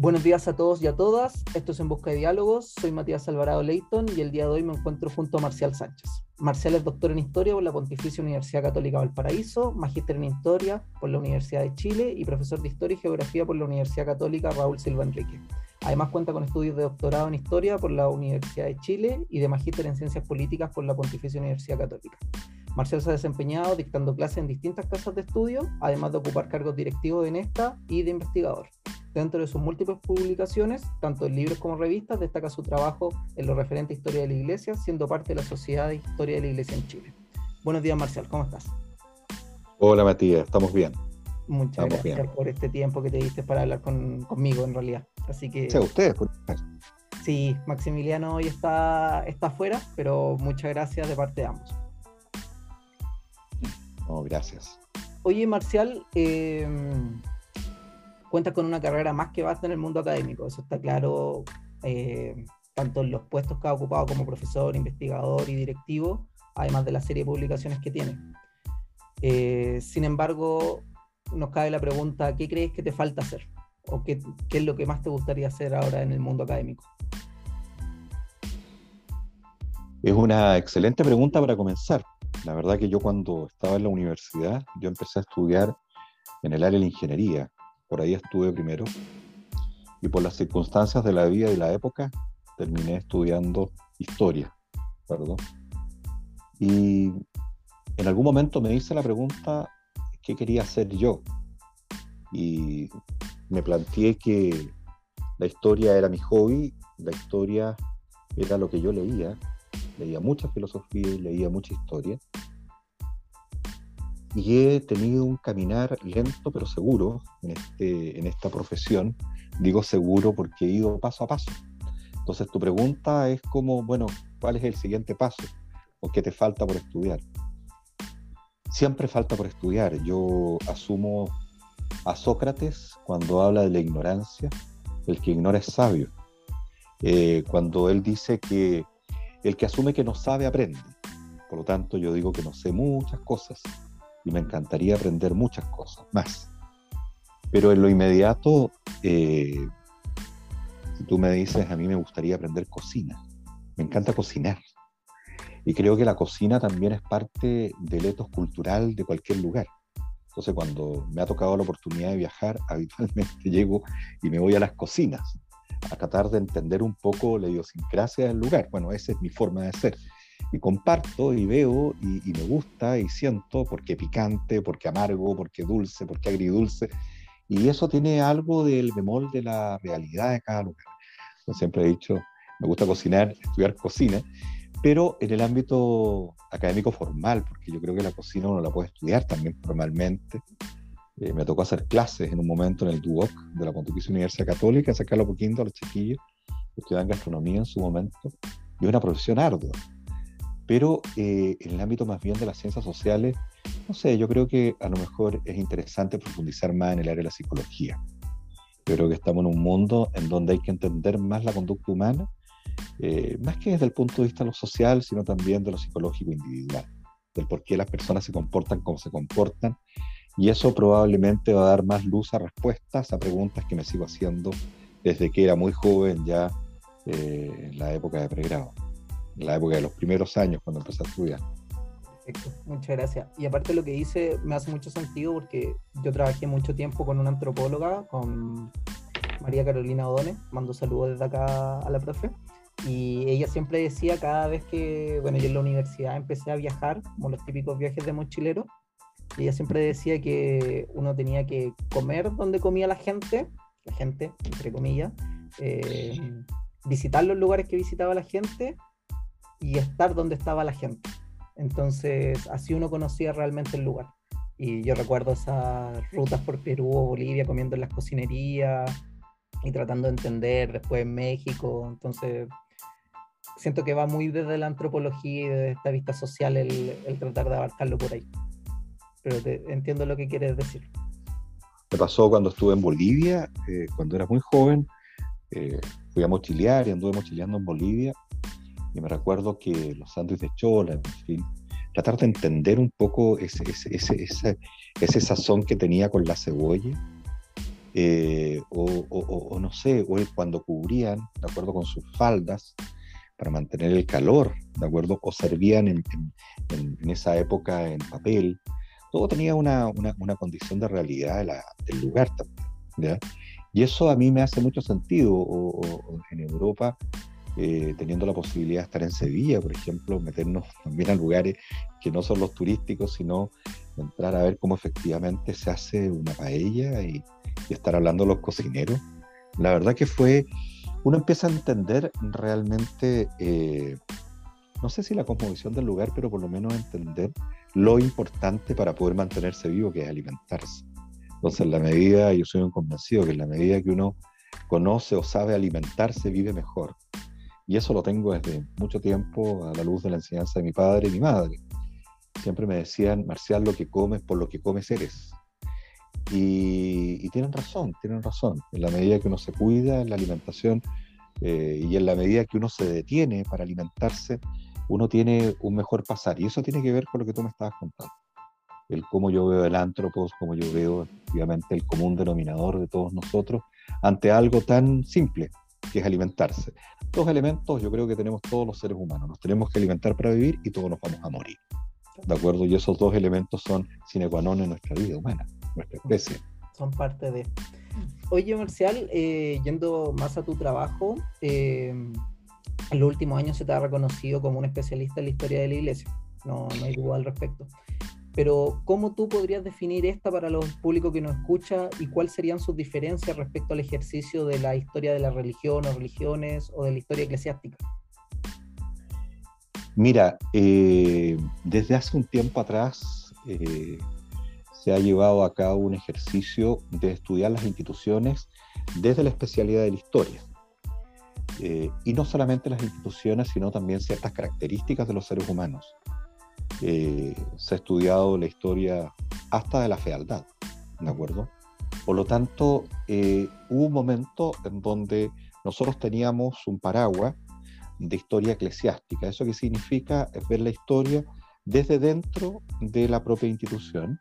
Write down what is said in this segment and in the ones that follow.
Buenos días a todos y a todas. Esto es En Busca de Diálogos. Soy Matías Alvarado Leighton y el día de hoy me encuentro junto a Marcial Sánchez. Marcial es doctor en Historia por la Pontificia Universidad Católica Valparaíso, magíster en Historia por la Universidad de Chile y profesor de Historia y Geografía por la Universidad Católica Raúl Silva Enrique. Además cuenta con estudios de doctorado en Historia por la Universidad de Chile y de magíster en Ciencias Políticas por la Pontificia Universidad Católica. Marcial se ha desempeñado dictando clases en distintas casas de estudio, además de ocupar cargos directivos en esta y de investigador. Dentro de sus múltiples publicaciones, tanto en libros como revistas, destaca su trabajo en lo referente a historia de la Iglesia, siendo parte de la Sociedad de Historia de la Iglesia en Chile. Buenos días, Marcial, ¿cómo estás? Hola, Matías, estamos bien. Muchas gracias por este tiempo que te diste para hablar conmigo, en realidad. Así que. Sí, ustedes. Por... Sí, Maximiliano hoy está, está afuera, pero muchas gracias de parte de ambos. No, gracias. Oye, Marcial, eh, cuentas con una carrera más que vasta en el mundo académico, eso está claro, eh, tanto en los puestos que ha ocupado como profesor, investigador y directivo, además de la serie de publicaciones que tiene. Eh, sin embargo, nos cabe la pregunta, ¿qué crees que te falta hacer? ¿O qué, qué es lo que más te gustaría hacer ahora en el mundo académico? Es una excelente pregunta para comenzar. La verdad que yo cuando estaba en la universidad, yo empecé a estudiar en el área de la ingeniería por ahí estuve primero, y por las circunstancias de la vida y la época terminé estudiando historia, perdón. Y en algún momento me hice la pregunta, ¿qué quería hacer yo? Y me planteé que la historia era mi hobby, la historia era lo que yo leía, leía mucha filosofía y leía mucha historia, y he tenido un caminar lento pero seguro en, este, en esta profesión. Digo seguro porque he ido paso a paso. Entonces tu pregunta es como, bueno, ¿cuál es el siguiente paso? ¿O qué te falta por estudiar? Siempre falta por estudiar. Yo asumo a Sócrates cuando habla de la ignorancia, el que ignora es sabio. Eh, cuando él dice que el que asume que no sabe aprende. Por lo tanto, yo digo que no sé muchas cosas y me encantaría aprender muchas cosas más. Pero en lo inmediato, eh, si tú me dices, a mí me gustaría aprender cocina. Me encanta cocinar. Y creo que la cocina también es parte del etos cultural de cualquier lugar. Entonces, cuando me ha tocado la oportunidad de viajar, habitualmente llego y me voy a las cocinas a tratar de entender un poco la idiosincrasia del lugar. Bueno, esa es mi forma de ser y comparto y veo y, me gusta y siento porque picante, porque amargo, porque dulce, porque agridulce. Y eso tiene algo del bemol de la realidad de cada lugar. Yo siempre he dicho, me gusta cocinar, estudiar cocina, pero en el ámbito académico formal, porque yo creo que la cocina uno la puede estudiar también formalmente. Eh, me tocó hacer clases en un momento en el DUOC de la Pontificia Universidad Católica, sacarlo poquito a los chiquillos que estudian gastronomía en su momento, y es una profesión ardua pero eh, en el ámbito más bien de las ciencias sociales, no sé, yo creo que a lo mejor es interesante profundizar más en el área de la psicología. Yo creo que estamos en un mundo en donde hay que entender más la conducta humana, eh, más que desde el punto de vista de lo social, sino también de lo psicológico individual, del por qué las personas se comportan como se comportan. Y eso probablemente va a dar más luz a respuestas a preguntas que me sigo haciendo desde que era muy joven ya eh, en la época de pregrado la época de los primeros años cuando empecé a estudiar. Perfecto, muchas gracias. Y aparte lo que dice me hace mucho sentido porque yo trabajé mucho tiempo con una antropóloga, con María Carolina Odone, mando saludos desde acá a la profe, y ella siempre decía cada vez que, bueno, yo en la universidad empecé a viajar, como los típicos viajes de mochilero, ella siempre decía que uno tenía que comer donde comía la gente, la gente, entre comillas, eh, visitar los lugares que visitaba la gente y estar donde estaba la gente. Entonces, así uno conocía realmente el lugar. Y yo recuerdo esas rutas por Perú o Bolivia comiendo en las cocinerías y tratando de entender después en México. Entonces, siento que va muy desde la antropología y desde esta vista social el, tratar de abarcarlo por ahí. Pero entiendo lo que quieres decir. Me pasó cuando estuve en Bolivia, eh, cuando era muy joven, eh, fui a mochilear y anduve mochileando en Bolivia y me recuerdo que los sándwiches de chola, en fin, tratar de entender un poco ese, ese, ese, ese, sazón que tenía con la cebolla, eh, o, no sé, o cuando cubrían, de acuerdo con sus faldas, para mantener el calor, ¿de acuerdo? O servían en, esa época en papel. Todo tenía una, condición de realidad del lugar también, Y eso a mí me hace mucho sentido. O, en Europa, eh, teniendo la posibilidad de estar en Sevilla, por ejemplo, meternos también a lugares que no son los turísticos, sino entrar a ver cómo efectivamente se hace una paella y, y estar hablando de los cocineros. La verdad que fue, uno empieza a entender realmente, eh, no sé si la cosmovisión del lugar, pero por lo menos entender lo importante para poder mantenerse vivo, que es alimentarse. Entonces, en la medida, yo soy un convencido que en la medida que uno conoce o sabe alimentarse, vive mejor. Y eso lo tengo desde mucho tiempo a la luz de la enseñanza de mi padre y mi madre. Siempre me decían, Marcial, lo que comes por lo que comes eres. Y, tienen razón, tienen razón. En la medida que uno se cuida en la alimentación eh, y en la medida que uno se detiene para alimentarse, uno tiene un mejor pasar. Y eso tiene que ver con lo que tú me estabas contando. El cómo yo veo el antropos, cómo yo veo, obviamente, el común denominador de todos nosotros ante algo tan simple que es alimentarse. Dos elementos yo creo que tenemos todos los seres humanos. Nos tenemos que alimentar para vivir y todos nos vamos a morir. ¿De acuerdo? Y esos dos elementos son sine qua non en nuestra vida humana nuestra especie. Son parte de. Oye, Marcial, eh, yendo más a tu trabajo, eh, en los últimos años se te ha reconocido como un especialista en la historia de la iglesia. No, no hay duda al respecto. Pero, ¿cómo tú podrías definir esta para los públicos que nos escucha y cuáles serían sus diferencias respecto al ejercicio de la historia de la religión o religiones o de la historia eclesiástica? Mira, eh, desde hace un tiempo atrás, se ha llevado a cabo un ejercicio de estudiar las instituciones desde la especialidad de la historia. Eh, y no solamente las instituciones, sino también ciertas características de los seres humanos. Eh, se ha estudiado la historia hasta de la fealdad, ¿de acuerdo? Por lo tanto, eh, hubo un momento en donde nosotros teníamos un paraguas de historia eclesiástica. ¿Eso qué significa? Es ver la historia desde dentro de la propia institución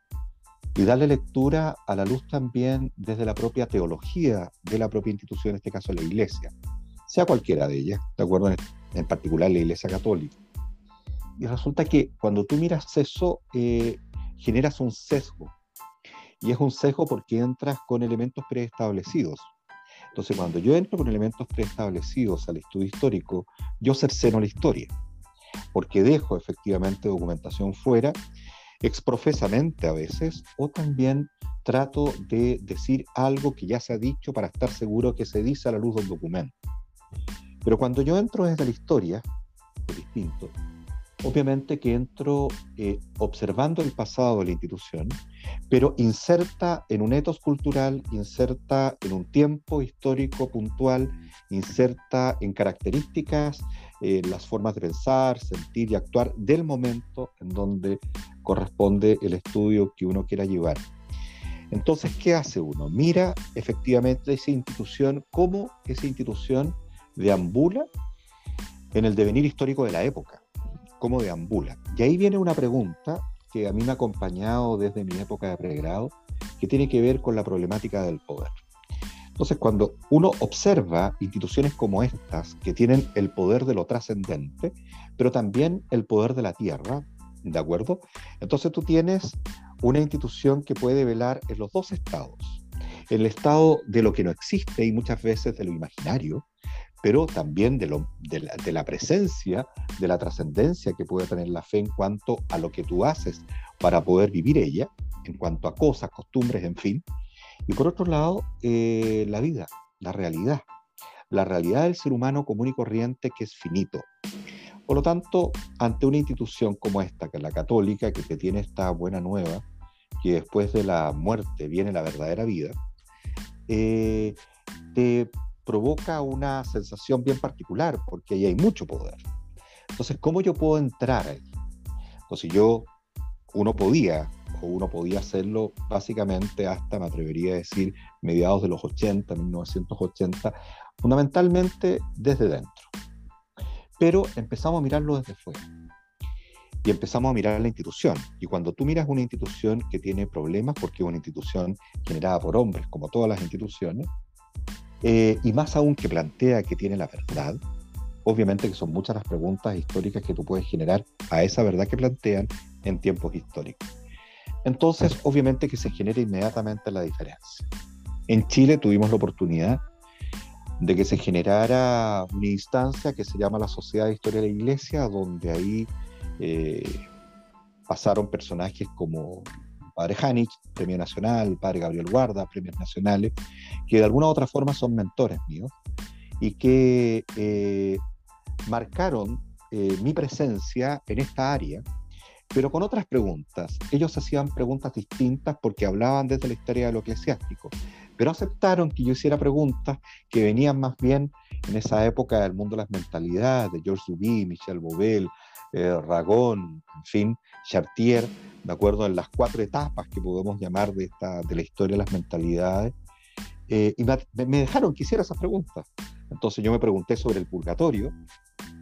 y darle lectura a la luz también desde la propia teología de la propia institución, en este caso la iglesia, sea cualquiera de ellas, ¿de acuerdo? En, particular la iglesia católica. Y resulta que cuando tú miras eso, eh, generas un sesgo. Y es un sesgo porque entras con elementos preestablecidos. Entonces, cuando yo entro con elementos preestablecidos al estudio histórico, yo cerceno la historia, porque dejo efectivamente documentación fuera exprofesamente a veces, o también trato de decir algo que ya se ha dicho para estar seguro que se dice a la luz del documento. Pero cuando yo entro desde la historia, es distinto. Obviamente que entro eh, observando el pasado de la institución, pero inserta en un etos cultural, inserta en un tiempo histórico puntual, inserta en características, eh, las formas de pensar, sentir y actuar del momento en donde corresponde el estudio que uno quiera llevar. Entonces, ¿qué hace uno? Mira efectivamente esa institución, cómo esa institución deambula en el devenir histórico de la época, cómo deambula. Y ahí viene una pregunta que a mí me ha acompañado desde mi época de pregrado, que tiene que ver con la problemática del poder. Entonces, cuando uno observa instituciones como estas, que tienen el poder de lo trascendente, pero también el poder de la tierra, ¿De acuerdo? Entonces tú tienes una institución que puede velar en los dos estados. El estado de lo que no existe y muchas veces de lo imaginario, pero también de, lo, de, la, presencia, de la trascendencia que puede tener la fe en cuanto a lo que tú haces para poder vivir ella, en cuanto a cosas, costumbres, en fin. Y por otro lado, eh, la vida, la realidad. La realidad del ser humano común y corriente que es finito, por lo tanto, ante una institución como esta, que es la católica, que te tiene esta buena nueva, que después de la muerte viene la verdadera vida, eh, te provoca una sensación bien particular, porque ahí hay mucho poder. Entonces, ¿cómo yo puedo entrar ahí? Entonces, yo, uno podía, o uno podía hacerlo básicamente hasta, me atrevería a decir, mediados de los 80, 1980, fundamentalmente desde dentro pero empezamos a mirarlo desde fuera. y empezamos a mirar la institución. Y cuando tú miras una institución que tiene problemas, porque es una institución generada por hombres, como todas las instituciones, eh, y más aún que plantea que tiene la verdad, obviamente que son muchas las preguntas históricas que tú puedes generar a esa verdad que plantean en tiempos históricos. Entonces, obviamente que se genera inmediatamente la diferencia. En Chile tuvimos la oportunidad de que se generara una instancia que se llama la Sociedad de Historia de la Iglesia, donde ahí eh, pasaron personajes como Padre Janich, Premio Nacional, el Padre Gabriel Guarda, premios nacionales, que de alguna u otra forma son mentores míos y que eh, marcaron eh, mi presencia en esta área, pero con otras preguntas. Ellos hacían preguntas distintas porque hablaban desde la historia de lo eclesiástico, pero aceptaron que yo hiciera preguntas que venían más bien en esa época del mundo de las mentalidades, de George Duby, Michel Bobel, eh, Ragón, en fin, Chartier, de acuerdo en las cuatro etapas que podemos llamar de, esta, de la historia de las mentalidades, eh, y me, dejaron que hiciera esas preguntas. Entonces yo me pregunté sobre el purgatorio,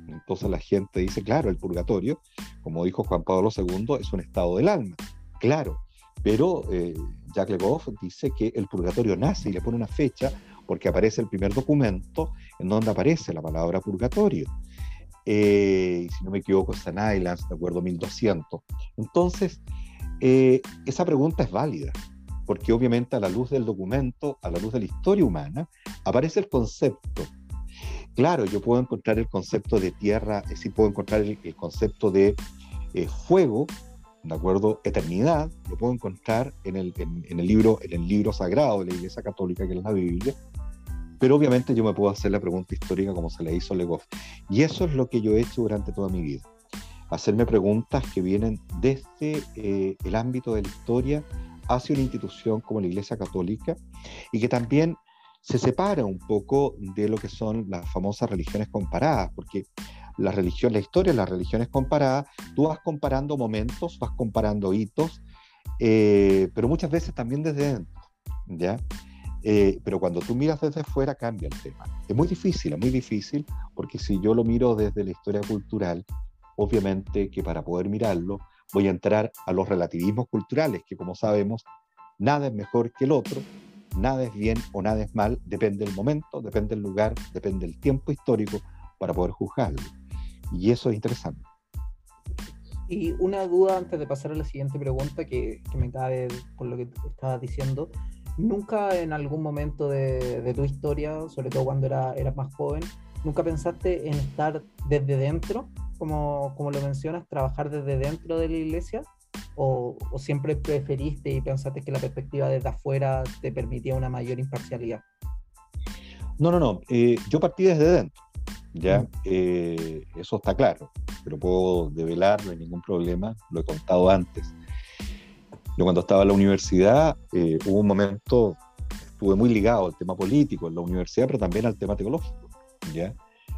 entonces la gente dice, claro, el purgatorio, como dijo Juan Pablo II, es un estado del alma, claro, pero eh, Jacques Le Goff dice que el purgatorio nace y le pone una fecha porque aparece el primer documento en donde aparece la palabra purgatorio. Eh, si no me equivoco, San Islands, de acuerdo, 1200. Entonces, eh, esa pregunta es válida, porque obviamente a la luz del documento, a la luz de la historia humana, aparece el concepto. Claro, yo puedo encontrar el concepto de tierra, es decir, puedo encontrar el, concepto de eh, fuego, ¿de acuerdo? Eternidad, lo puedo encontrar en el, en el, libro, en el libro sagrado de la Iglesia Católica, que es la Biblia, pero obviamente yo me puedo hacer la pregunta histórica como se le hizo a Legoff. Y eso es lo que yo he hecho durante toda mi vida. Hacerme preguntas que vienen desde eh, el ámbito de la historia hacia una institución como la Iglesia Católica y que también se separa un poco de lo que son las famosas religiones comparadas, porque la religión, la historia de las religiones comparadas, tú vas comparando momentos, vas comparando hitos, eh, pero muchas veces también desde dentro, ¿ya? Eh, pero cuando tú miras desde fuera cambia el tema. Es muy difícil, es muy difícil, porque si yo lo miro desde la historia cultural, obviamente que para poder mirarlo voy a entrar a los relativismos culturales, que como sabemos, nada es mejor que el otro, nada es bien o nada es mal, depende del momento, depende del lugar, depende del tiempo histórico para poder juzgarlo. Y eso es interesante. Y una duda antes de pasar a la siguiente pregunta que, que me cabe por lo que estabas diciendo. ¿Nunca en algún momento de, tu historia, sobre todo cuando era, eras más joven, nunca pensaste en estar desde dentro, como, como lo mencionas, trabajar desde dentro de la iglesia? O, siempre preferiste y pensaste que la perspectiva desde afuera te permitía una mayor imparcialidad? No, no, no. Eh, yo partí desde dentro. Ya, mm. eh, eso está claro, pero puedo develar, no hay ningún problema, lo he contado antes. Yo cuando estaba en la universidad eh, hubo un momento, estuve muy ligado al tema político en la universidad, pero también al tema teológico. ¿ya?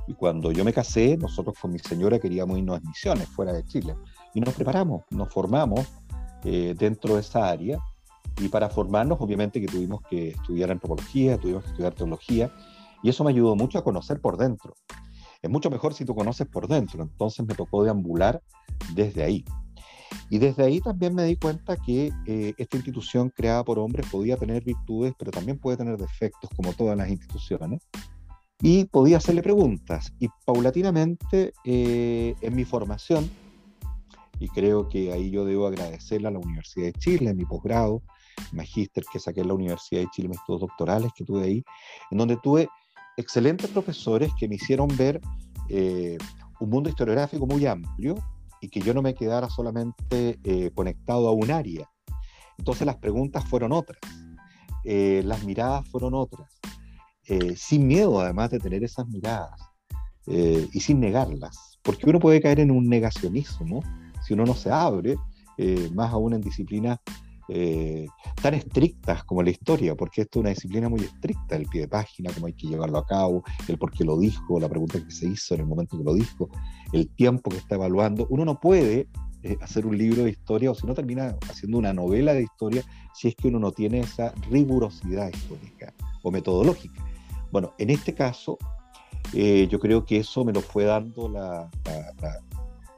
Y cuando yo me casé, nosotros con mi señora queríamos irnos a misiones fuera de Chile. Y nos preparamos, nos formamos eh, dentro de esa área. Y para formarnos, obviamente que tuvimos que estudiar antropología, tuvimos que estudiar teología. Y eso me ayudó mucho a conocer por dentro. Es mucho mejor si tú conoces por dentro. Entonces me tocó deambular desde ahí. Y desde ahí también me di cuenta que eh, esta institución creada por hombres podía tener virtudes, pero también puede tener defectos, como todas las instituciones. Y podía hacerle preguntas. Y paulatinamente, eh, en mi formación, y creo que ahí yo debo agradecerle a la Universidad de Chile, en mi posgrado, magíster que saqué en la Universidad de Chile, mis estudios doctorales que tuve ahí, en donde tuve excelentes profesores que me hicieron ver eh, un mundo historiográfico muy amplio, y que yo no me quedara solamente eh, conectado a un área. Entonces las preguntas fueron otras, eh, las miradas fueron otras, eh, sin miedo además de tener esas miradas y sin negarlas, porque uno puede caer en un negacionismo si uno no se abre, más aún en disciplinas eh, tan estrictas como la historia, porque esto es una disciplina muy estricta, el pie de página, cómo hay que llevarlo a cabo, el por qué lo dijo, la pregunta que se hizo en el momento que lo dijo, el tiempo que está evaluando. Uno no puede eh, hacer un libro de historia o si no termina haciendo una novela de historia si es que uno no tiene esa rigurosidad histórica o metodológica. Bueno, en este caso, eh, yo creo que eso me lo fue dando la, la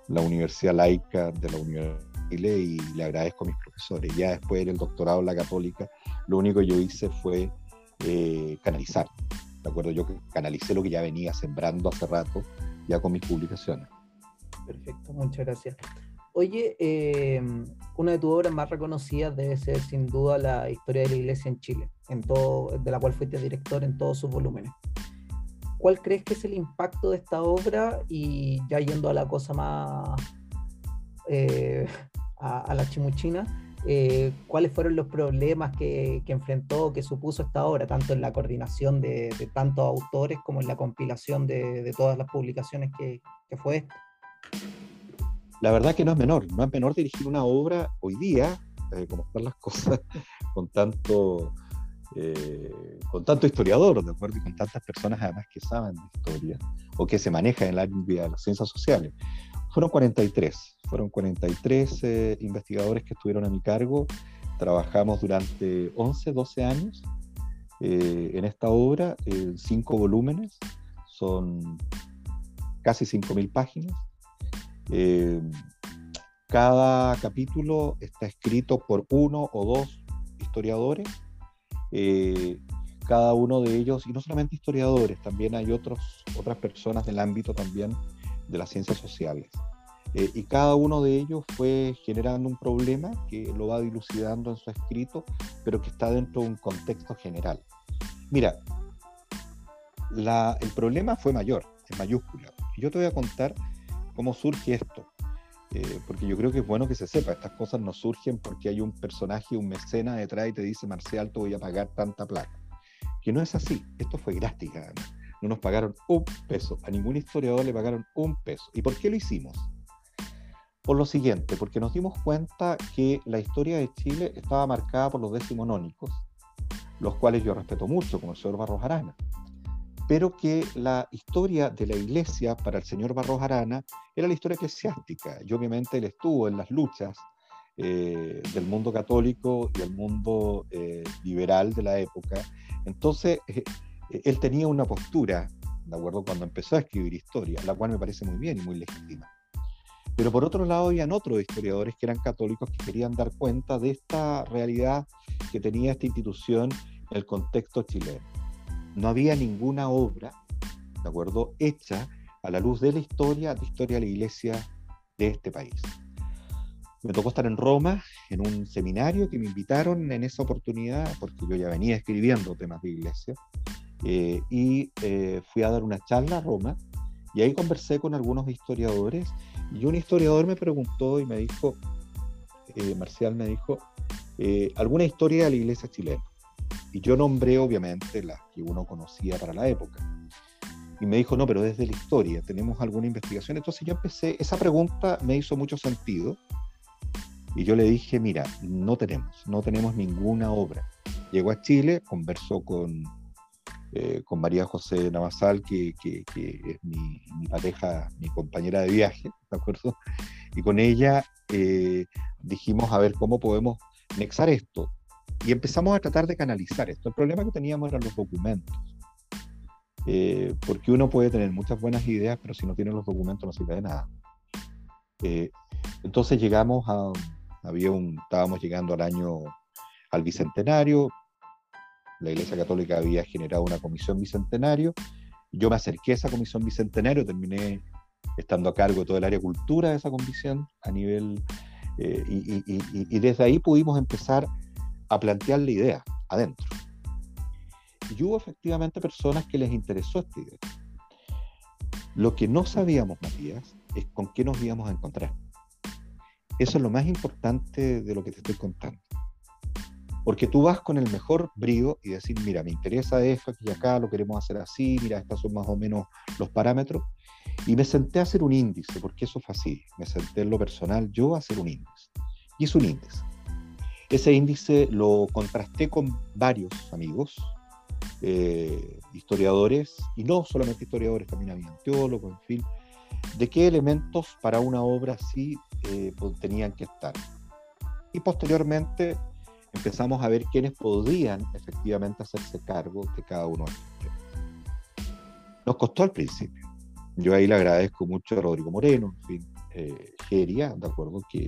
Universidad Laica de la Universidad de Chile y le agradezco a mis profesores. Ya después del doctorado en la Católica, lo único que yo hice fue eh, canalizar. ¿De acuerdo? Yo canalicé lo que ya venía sembrando hace rato, ya con mis publicaciones. Perfecto, muchas gracias. Oye, eh, una de tus obras más reconocidas debe ser sin duda la historia de la iglesia en Chile, en todo, de la cual fuiste director en todos sus volúmenes. ¿Cuál crees que es el impacto de esta obra? Y ya yendo a la cosa más eh, a, la chimuchina, eh, ¿cuáles fueron los problemas que, enfrentó, que supuso esta obra, tanto en la coordinación de, tantos autores como en la compilación de, todas las publicaciones que, fue esta? La verdad que no es menor, no es menor dirigir una obra hoy día, eh, como están las cosas, con tanto eh, con tanto historiador, ¿de acuerdo? Y con tantas personas además que saben de historia o que se manejan en el área de las ciencias sociales. Fueron 43, fueron 43 eh, investigadores que estuvieron a mi cargo. Trabajamos durante 11, 12 años eh, en esta obra, en cinco volúmenes, son casi 5.000 páginas. cada capítulo está escrito por uno o dos historiadores eh, cada uno de ellos, y no solamente historiadores, también hay otros, otras personas del ámbito también de las ciencias sociales. Eh, y cada uno de ellos fue generando un problema que lo va dilucidando en su escrito, pero que está dentro de un contexto general. Mira, el problema fue mayor, en mayúscula. Y yo te voy a contar cómo surge esto. Eh, porque yo creo que es bueno que se sepa, estas cosas no surgen porque hay un personaje, un mecena detrás y te dice, Marcial, te voy a pagar tanta plata. Que no es así, esto fue gratis No nos pagaron un peso, a ningún historiador le pagaron un peso. ¿Y por qué lo hicimos? Por lo siguiente, porque nos dimos cuenta que la historia de Chile estaba marcada por los decimonónicos, los cuales yo respeto mucho, como el señor Barros Arana pero que la historia de la iglesia para el señor Barros Arana era la historia eclesiástica, y obviamente él estuvo en las luchas eh, del mundo católico y el mundo eh, liberal de la época. Entonces, eh, él tenía una postura, ¿de acuerdo?, cuando empezó a escribir historia, la cual me parece muy bien y muy legítima. Pero por otro lado, habían otros historiadores que eran católicos que querían dar cuenta de esta realidad que tenía esta institución en el contexto chileno no había ninguna obra, ¿de acuerdo?, hecha a la luz de la historia, de historia de la iglesia de este país. Me tocó estar en Roma en un seminario que me invitaron en esa oportunidad, porque yo ya venía escribiendo temas de iglesia, eh, y eh, fui a dar una charla a Roma, y ahí conversé con algunos historiadores, y un historiador me preguntó y me dijo, eh, Marcial me dijo, ¿alguna historia de la iglesia chilena? Y yo nombré obviamente las que uno conocía para la época. Y me dijo, no, pero desde la historia, ¿tenemos alguna investigación? Entonces yo empecé, esa pregunta me hizo mucho sentido. Y yo le dije, mira, no tenemos, no tenemos ninguna obra. Llegó a Chile, conversó con, eh, con María José Navasal, que, que, es mi, mi, pareja, mi compañera de viaje, ¿de acuerdo? Y con ella eh, dijimos a ver cómo podemos nexar esto y empezamos a tratar de canalizar esto. El problema que teníamos eran los documentos. Eh, porque uno puede tener muchas buenas ideas, pero si no tiene los documentos no sirve de nada. Eh, entonces llegamos a, había un, estábamos llegando al año, al bicentenario, la Iglesia Católica había generado una comisión bicentenario, yo me acerqué a esa comisión bicentenario, terminé estando a cargo de todo el área cultura de esa comisión a nivel, eh, y, desde ahí pudimos empezar a plantear la idea adentro. Y hubo efectivamente personas que les interesó esta idea. Lo que no sabíamos, Matías, es con qué nos íbamos a encontrar. Eso es lo más importante de lo que te estoy contando. Porque tú vas con el mejor brío y decir, mira, me interesa esto, aquí y acá, lo queremos hacer así, mira, estos son más o menos los parámetros. Y me senté a hacer un índice, porque eso fue así. Me senté en lo personal yo a hacer un índice. Y es un índice. Ese índice lo contrasté con varios amigos, eh, historiadores, y no solamente historiadores, también había teólogos, en fin, de qué elementos para una obra así eh, tenían que estar. Y posteriormente empezamos a ver quiénes podían efectivamente hacerse cargo de cada uno de estos temas. Nos costó al principio. Yo ahí le agradezco mucho a Rodrigo Moreno, en fin, eh, Geria, ¿de acuerdo? Que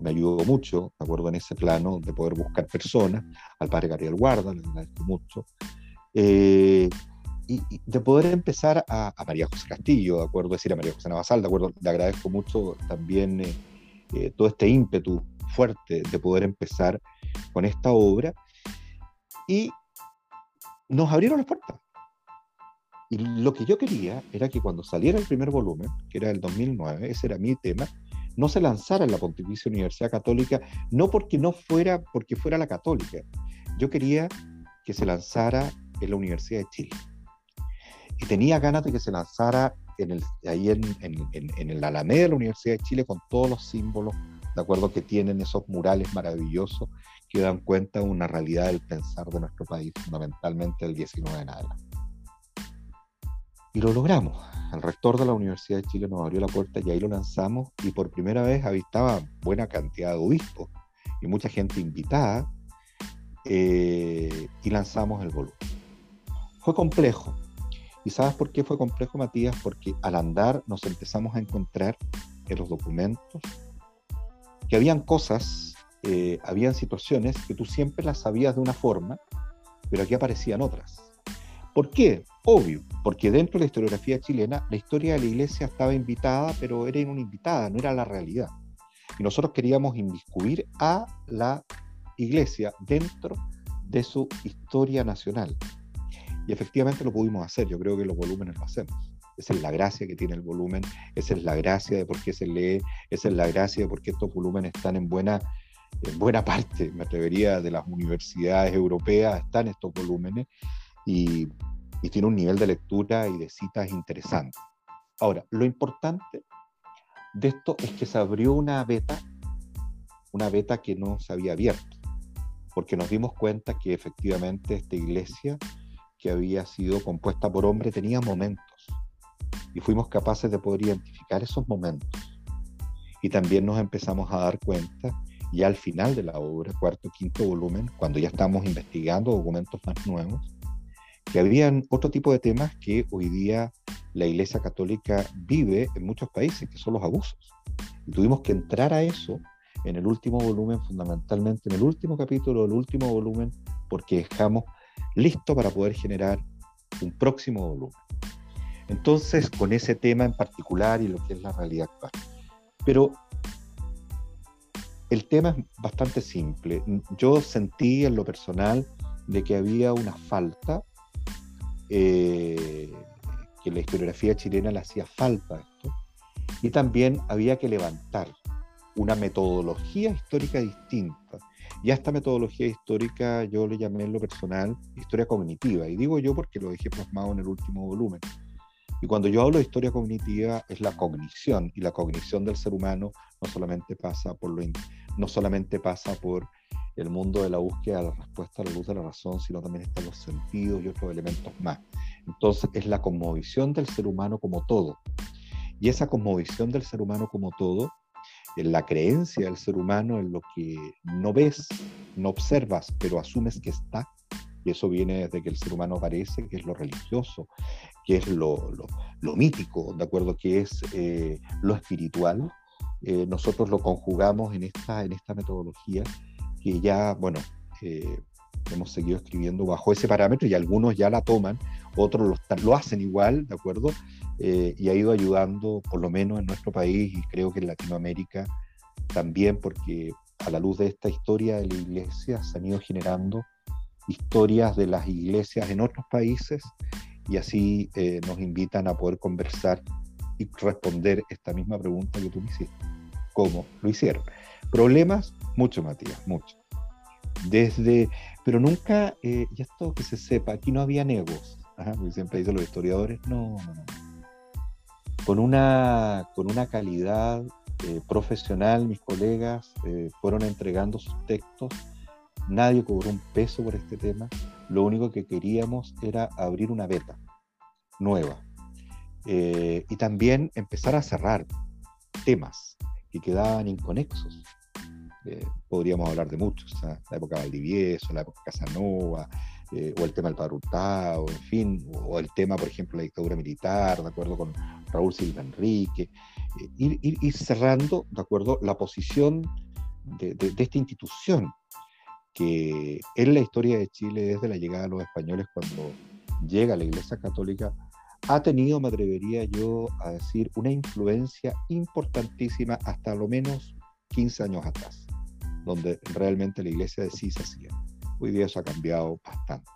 me ayudó mucho, ¿de acuerdo? En ese plano de poder buscar personas, al padre Gabriel Guarda, le agradezco mucho. Eh, y, de poder empezar a, María José Castillo, ¿de acuerdo? Decir, a María José Navasal, ¿de acuerdo? Le agradezco mucho también todo este ímpetu fuerte de poder empezar con esta obra. Y nos abrieron las puertas. Y lo que yo quería era que cuando saliera el primer volumen, que era el 2009, ese era mi tema, no se lanzara en la Pontificia Universidad Católica, no porque no fuera, porque fuera la católica. Yo quería que se lanzara en la Universidad de Chile. Y tenía ganas de que se lanzara en el, ahí en, el Alameda de la Universidad de Chile con todos los símbolos, de acuerdo, que tienen esos murales maravillosos que dan cuenta de una realidad del pensar de nuestro país, fundamentalmente el 19 en adelante. Y lo logramos. El rector de la Universidad de Chile nos abrió la puerta y ahí lo lanzamos y por primera vez avistaba buena cantidad de obispos y mucha gente invitada eh, y lanzamos el volumen. Fue complejo. ¿Y sabes por qué fue complejo, Matías? Porque al andar nos empezamos a encontrar en los documentos que habían cosas, eh, habían situaciones que tú siempre las sabías de una forma, pero aquí aparecían otras. ¿Por qué? Obvio, porque dentro de la historiografía chilena la historia de la iglesia estaba invitada, pero era una invitada, no era la realidad. Y nosotros queríamos inmiscuir a la iglesia dentro de su historia nacional. Y efectivamente lo pudimos hacer, yo creo que los volúmenes lo hacemos. Esa es la gracia que tiene el volumen, esa es la gracia de por qué se lee, esa es la gracia de por qué estos volúmenes están en buena, en buena parte, me atrevería, de las universidades europeas, están estos volúmenes, y, tiene un nivel de lectura y de citas interesante. Ahora, lo importante de esto es que se abrió una beta, una beta que no se había abierto, porque nos dimos cuenta que efectivamente esta iglesia que había sido compuesta por hombres tenía momentos y fuimos capaces de poder identificar esos momentos. Y también nos empezamos a dar cuenta, ya al final de la obra, cuarto, quinto volumen, cuando ya estamos investigando documentos más nuevos, que habían otro tipo de temas que hoy día la Iglesia Católica vive en muchos países, que son los abusos. Y tuvimos que entrar a eso en el último volumen, fundamentalmente en el último capítulo del último volumen, porque dejamos listo para poder generar un próximo volumen. Entonces, con ese tema en particular y lo que es la realidad actual. Pero el tema es bastante simple. Yo sentí en lo personal de que había una falta eh, que la historiografía chilena le hacía falta esto, y también había que levantar una metodología histórica distinta. Y a esta metodología histórica yo le llamé en lo personal historia cognitiva, y digo yo porque lo dejé plasmado en el último volumen. Y cuando yo hablo de historia cognitiva es la cognición, y la cognición del ser humano no solamente pasa por, lo, no solamente pasa por el mundo de la búsqueda de la respuesta a la luz de la razón, sino también están los sentidos y otros elementos más. Entonces es la conmovisión del ser humano como todo. Y esa conmovisión del ser humano como todo, en la creencia del ser humano en lo que no ves, no observas, pero asumes que está, y eso viene desde que el ser humano aparece, que es lo religioso, que es lo, lo, mítico, ¿de acuerdo? Que es eh, lo espiritual, eh, nosotros lo conjugamos en esta, en esta metodología que ya, bueno, hemos seguido escribiendo bajo ese parámetro y algunos ya la toman, otros lo, lo hacen igual, ¿de acuerdo? Eh, y ha ido ayudando, por lo menos en nuestro país y creo que en Latinoamérica también, porque a la luz de esta historia de la iglesia se han ido generando historias de las iglesias en otros países y así eh, nos invitan a poder conversar y responder esta misma pregunta que tú me hiciste. ¿Cómo lo hicieron? Problemas, mucho, Matías, mucho. Desde, pero nunca, eh, y esto que se sepa, aquí no había negos. siempre dicen los historiadores, no, no, no. Con una, con una calidad eh, profesional, mis colegas eh, fueron entregando sus textos. Nadie cobró un peso por este tema. Lo único que queríamos era abrir una beta nueva y también empezar a cerrar temas que quedaban inconexos. Eh, podríamos hablar de muchos, la época Valdivieso, la época Casanova, eh, o el tema del padre en fin, o el tema, por ejemplo, la dictadura militar, de acuerdo con Raúl Silva Enrique, eh, ir, ir, cerrando, de acuerdo, la posición de, de, esta institución, que en la historia de Chile, desde la llegada de los españoles, cuando llega la Iglesia Católica, ha tenido, me atrevería yo a decir, una influencia importantísima hasta lo menos 15 años atrás, donde realmente la iglesia sí se hacía. Hoy día eso ha cambiado bastante.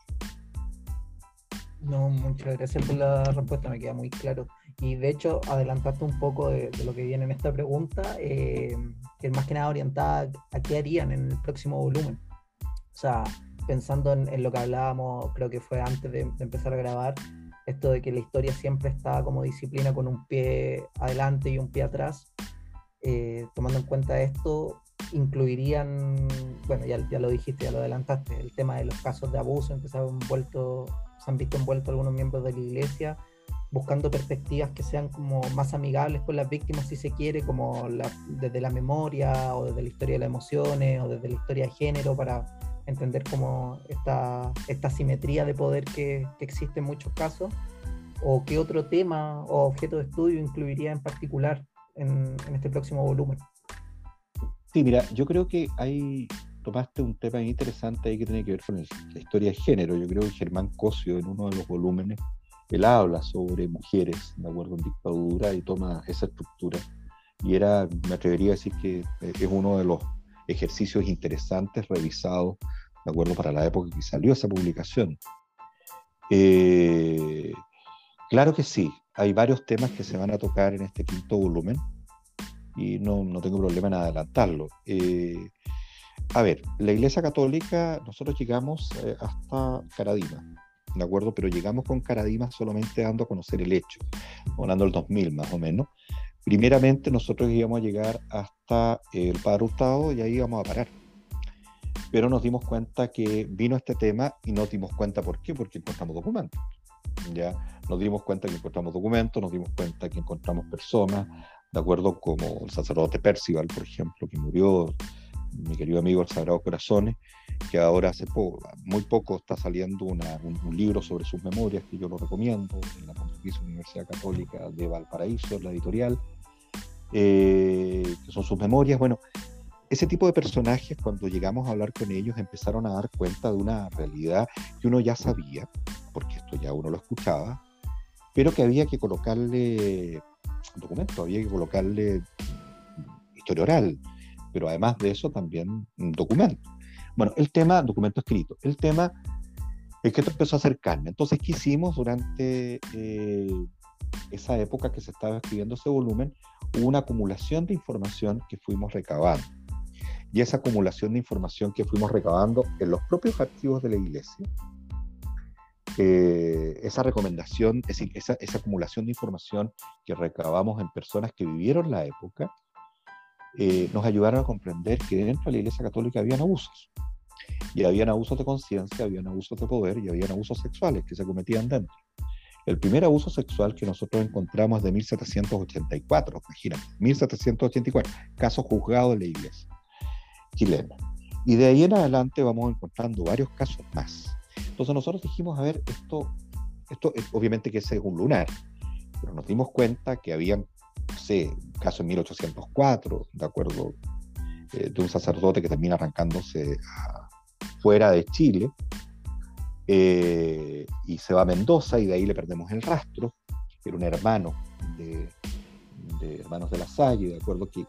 No, muchas gracias por la respuesta, me queda muy claro. Y de hecho, adelantaste un poco de, lo que viene en esta pregunta, eh, que es más que nada orientada a qué harían en el próximo volumen. O sea, pensando en, lo que hablábamos, creo que fue antes de, empezar a grabar, esto de que la historia siempre está como disciplina con un pie adelante y un pie atrás. Eh, tomando en cuenta esto, incluirían, bueno, ya, lo dijiste, ya lo adelantaste, el tema de los casos de abuso en que se han, vuelto, se han visto envueltos algunos miembros de la iglesia, buscando perspectivas que sean como más amigables con las víctimas, si se quiere, como desde la memoria o desde la historia de las emociones o desde la historia de género, para entender como esta, esta simetría de poder que, existe en muchos casos, o qué otro tema o objeto de estudio incluiría en particular en este próximo volumen. Sí, mira, yo creo que hay, tomaste un tema interesante ahí que tiene que ver con la historia de género. Yo creo que Germán Cosio, en uno de los volúmenes, él habla sobre mujeres, de acuerdo en dictadura, y toma esa estructura. Y era, me atrevería a decir que eh, es uno de los ejercicios interesantes revisados, de acuerdo para la época que salió esa publicación. Eh, claro que sí, hay varios temas que se van a tocar en este quinto volumen y no, no tengo problema en adelantarlo. Eh, a ver, la Iglesia Católica, nosotros llegamos eh, hasta Caradima, ¿de acuerdo? Pero llegamos con Caradima solamente dando a conocer el hecho, hablando del 2000 más o menos. Primeramente nosotros íbamos a llegar hasta el Padre Hurtado y ahí íbamos a parar. Pero nos dimos cuenta que vino este tema y nos dimos cuenta por qué, porque encontramos documentos. Ya nos dimos cuenta que encontramos documentos, nos dimos cuenta que encontramos personas, de acuerdo como el sacerdote Percival, por ejemplo, que murió, mi querido amigo el Sagrado Corazones, que ahora hace poco, muy poco está saliendo un, libro sobre sus memorias, que yo lo recomiendo, en la Pontificia Universidad Católica de Valparaíso, la editorial, eh, que son sus memorias. Bueno, ese tipo de personajes, cuando llegamos a hablar con ellos, empezaron a dar cuenta de una realidad que uno ya sabía, porque esto ya uno lo escuchaba, pero que había que colocarle documento, había que colocarle historia oral, pero además de eso también documento. Bueno, el tema, documento escrito, el tema es que esto empezó a hacer carne. Entonces, ¿qué hicimos durante eh, esa época que se estaba escribiendo ese volumen? Una acumulación de información que fuimos recabando. Y esa acumulación de información que fuimos recabando en los propios archivos de la iglesia, eh, esa recomendación, es decir, esa, esa, acumulación de información que recabamos en personas que vivieron la época, eh, nos ayudaron a comprender que dentro de la Iglesia Católica habían abusos. Y habían abusos de conciencia, habían abusos de poder y habían abusos sexuales que se cometían dentro. El primer abuso sexual que nosotros encontramos es de 1784, imagínate, 1784, caso juzgado de la Iglesia chilena. Y de ahí en adelante vamos encontrando varios casos más entonces nosotros dijimos, a ver, esto, esto obviamente que es un lunar, pero nos dimos cuenta que había, no sé, caso en 1804, de acuerdo, eh, de un sacerdote que termina arrancándose fuera de Chile, eh, y se va a Mendoza y de ahí le perdemos el rastro, era un hermano de, Hermanos de la Salle, de acuerdo, que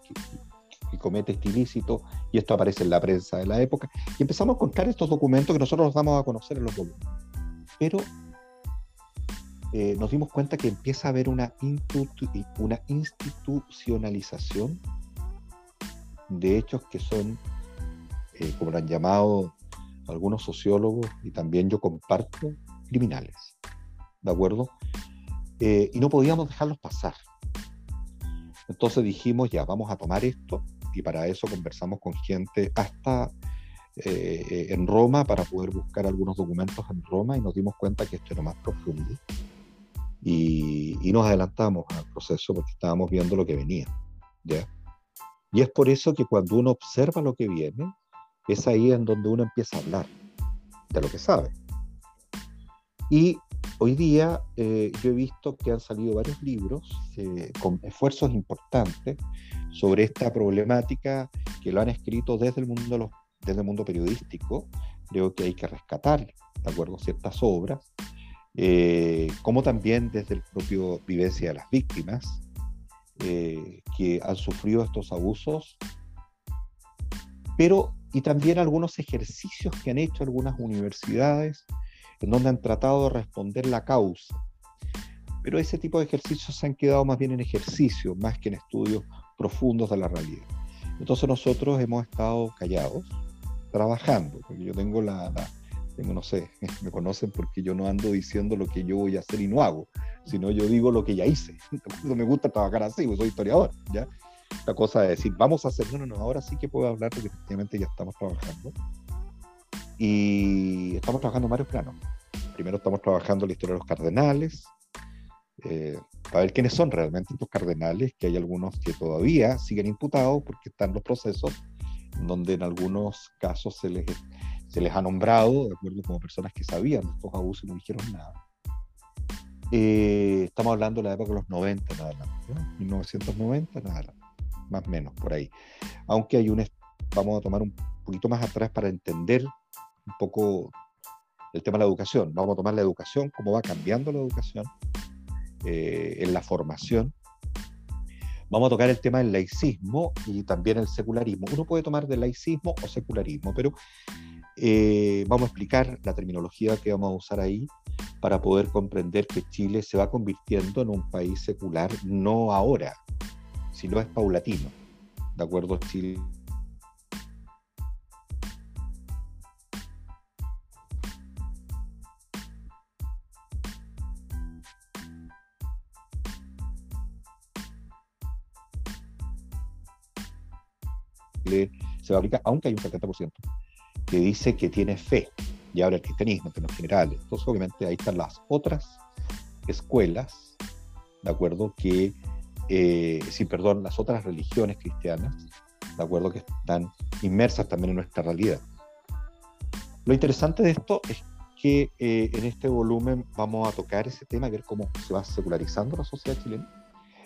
comete este ilícito, y esto aparece en la prensa de la época, y empezamos a encontrar estos documentos que nosotros nos damos a conocer en los volúmenes. Pero eh, nos dimos cuenta que empieza a haber una, una institucionalización de hechos que son, eh, como lo han llamado algunos sociólogos, y también yo comparto, criminales. ¿De acuerdo? Eh, y no podíamos dejarlos pasar. Entonces dijimos, ya, vamos a tomar esto y para eso conversamos con gente hasta eh, en Roma para poder buscar algunos documentos en Roma y nos dimos cuenta que esto era más profundo y, y nos adelantamos al proceso porque estábamos viendo lo que venía. ¿ya? Y es por eso que cuando uno observa lo que viene, es ahí en donde uno empieza a hablar de lo que sabe. Y hoy día eh, yo he visto que han salido varios libros eh, con esfuerzos importantes sobre esta problemática que lo han escrito desde el mundo, mundo periodístico. Creo que hay que rescatar, de acuerdo, ciertas obras, eh, como también desde el propio vivencia de las víctimas que han sufrido estos abusos, pero y también algunos ejercicios que han hecho algunas universidades en donde han tratado de responder la causa. Pero ese tipo de ejercicios se han quedado más bien en ejercicios, más que en estudios profundos de la realidad. Entonces nosotros hemos estado callados, trabajando, porque yo tengo la, tengo, no sé, me conocen porque yo no ando diciendo lo que yo voy a hacer y no hago, sino yo digo lo que ya hice. No me gusta trabajar así, porque soy historiador, ¿ya? La cosa de decir, vamos a hacer, no, no, no, ahora sí que puedo hablar porque efectivamente ya estamos trabajando. Y estamos trabajando en varios planos. Primero estamos trabajando la historia de los cardenales, eh, para ver quiénes son realmente estos cardenales, que hay algunos que todavía siguen imputados porque están los procesos, donde en algunos casos se les, se les ha nombrado, de acuerdo, como personas que sabían de estos abusos y no dijeron nada. Eh, estamos hablando de la época de los 90 nada más, 1990 nada más o menos por ahí. Aunque hay un, vamos a tomar un poquito más atrás para entender un poco el tema de la educación. Vamos a tomar la educación, cómo va cambiando la educación eh, en la formación. Vamos a tocar el tema del laicismo y también el secularismo. Uno puede tomar de laicismo o secularismo, pero eh, vamos a explicar la terminología que vamos a usar ahí para poder comprender que Chile se va convirtiendo en un país secular, no ahora, sino es paulatino. ¿De acuerdo? Chile se va a aplicar, aunque hay un 70% que dice que tiene fe, y ahora el cristianismo en términos generales. Entonces, obviamente, ahí están las otras escuelas, ¿de acuerdo? Que, eh, sí, perdón, las otras religiones cristianas, ¿de acuerdo? Que están inmersas también en nuestra realidad. Lo interesante de esto es que eh, en este volumen vamos a tocar ese tema, a ver cómo se va secularizando la sociedad chilena,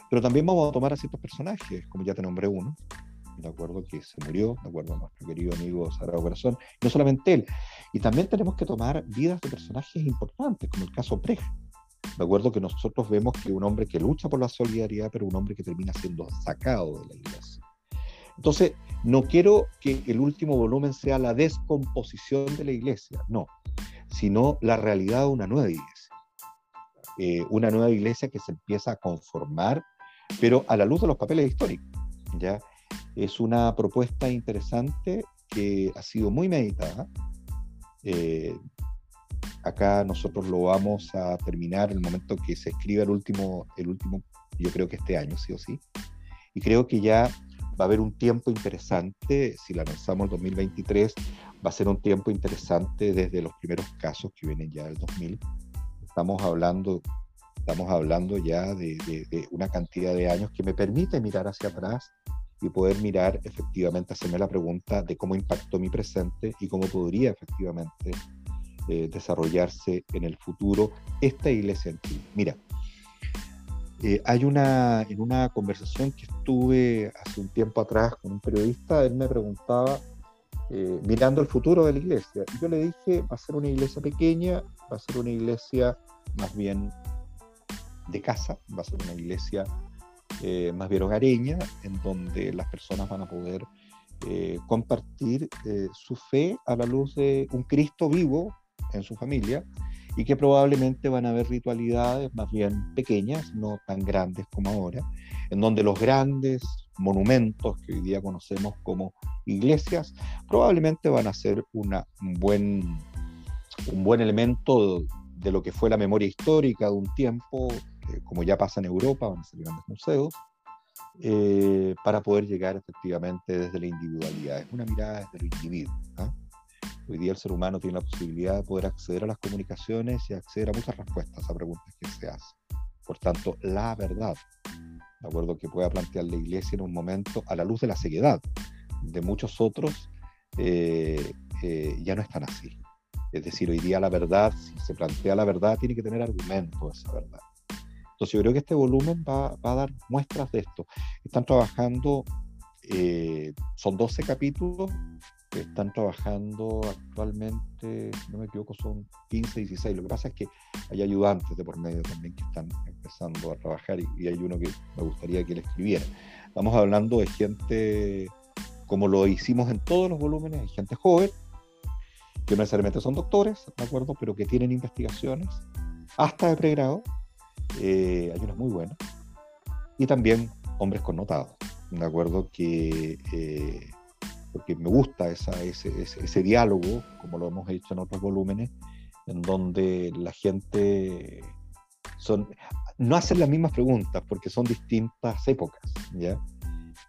pero también vamos a tomar a ciertos personajes, como ya te nombré uno, de acuerdo que se murió, de acuerdo a nuestro querido amigo Sagrado Corazón, no solamente él, y también tenemos que tomar vidas de personajes importantes, como el caso Preja, de acuerdo que nosotros vemos que un hombre que lucha por la solidaridad, pero un hombre que termina siendo sacado de la iglesia. Entonces, no quiero que el último volumen sea la descomposición de la iglesia, no, sino la realidad de una nueva iglesia. Eh, una nueva iglesia que se empieza a conformar, pero a la luz de los papeles históricos. ¿ya? Es una propuesta interesante que ha sido muy meditada. Eh, acá nosotros lo vamos a terminar el momento que se escriba el último, el último, yo creo que este año, sí o sí. Y creo que ya va a haber un tiempo interesante, si la lanzamos en 2023, va a ser un tiempo interesante desde los primeros casos que vienen ya del 2000. Estamos hablando, estamos hablando ya de, de una cantidad de años que me permite mirar hacia atrás y poder mirar efectivamente, hacerme la pregunta de cómo impactó mi presente y cómo podría efectivamente eh, desarrollarse en el futuro esta iglesia en Chile. Mira, eh, hay una, en una conversación que estuve hace un tiempo atrás con un periodista, él me preguntaba, eh, mirando el futuro de la iglesia, y yo le dije, va a ser una iglesia pequeña, va a ser una iglesia más bien de casa, va a ser una iglesia eh, más bien hogareña, en donde las personas van a poder eh, compartir eh, su fe a la luz de un Cristo vivo en su familia y que probablemente van a haber ritualidades más bien pequeñas, no tan grandes como ahora, en donde los grandes monumentos que hoy día conocemos como iglesias probablemente van a ser una, un, buen, un buen elemento de lo que fue la memoria histórica de un tiempo como ya pasa en Europa, van a ser grandes museos, eh, para poder llegar efectivamente desde la individualidad. Es una mirada desde el individuo. ¿ah? Hoy día el ser humano tiene la posibilidad de poder acceder a las comunicaciones y acceder a muchas respuestas a preguntas que se hacen. Por tanto, la verdad, de acuerdo que pueda plantear la iglesia en un momento a la luz de la ceguedad de muchos otros, eh, eh, ya no es tan así. Es decir, hoy día la verdad, si se plantea la verdad, tiene que tener argumento esa verdad. Entonces yo creo que este volumen va, va a dar muestras de esto. Están trabajando, eh, son 12 capítulos, están trabajando actualmente, si no me equivoco, son 15, 16. Lo que pasa es que hay ayudantes de por medio también que están empezando a trabajar y, y hay uno que me gustaría que le escribiera. Estamos hablando de gente, como lo hicimos en todos los volúmenes, hay gente joven, que no necesariamente son doctores, ¿de acuerdo? Pero que tienen investigaciones hasta de pregrado. Eh, hay unas muy buenas. Y también hombres connotados, ¿de acuerdo? Que, eh, porque me gusta esa, ese, ese, ese, diálogo, como lo hemos hecho en otros volúmenes, en donde la gente son, no hacen las mismas preguntas porque son distintas épocas, ¿ya?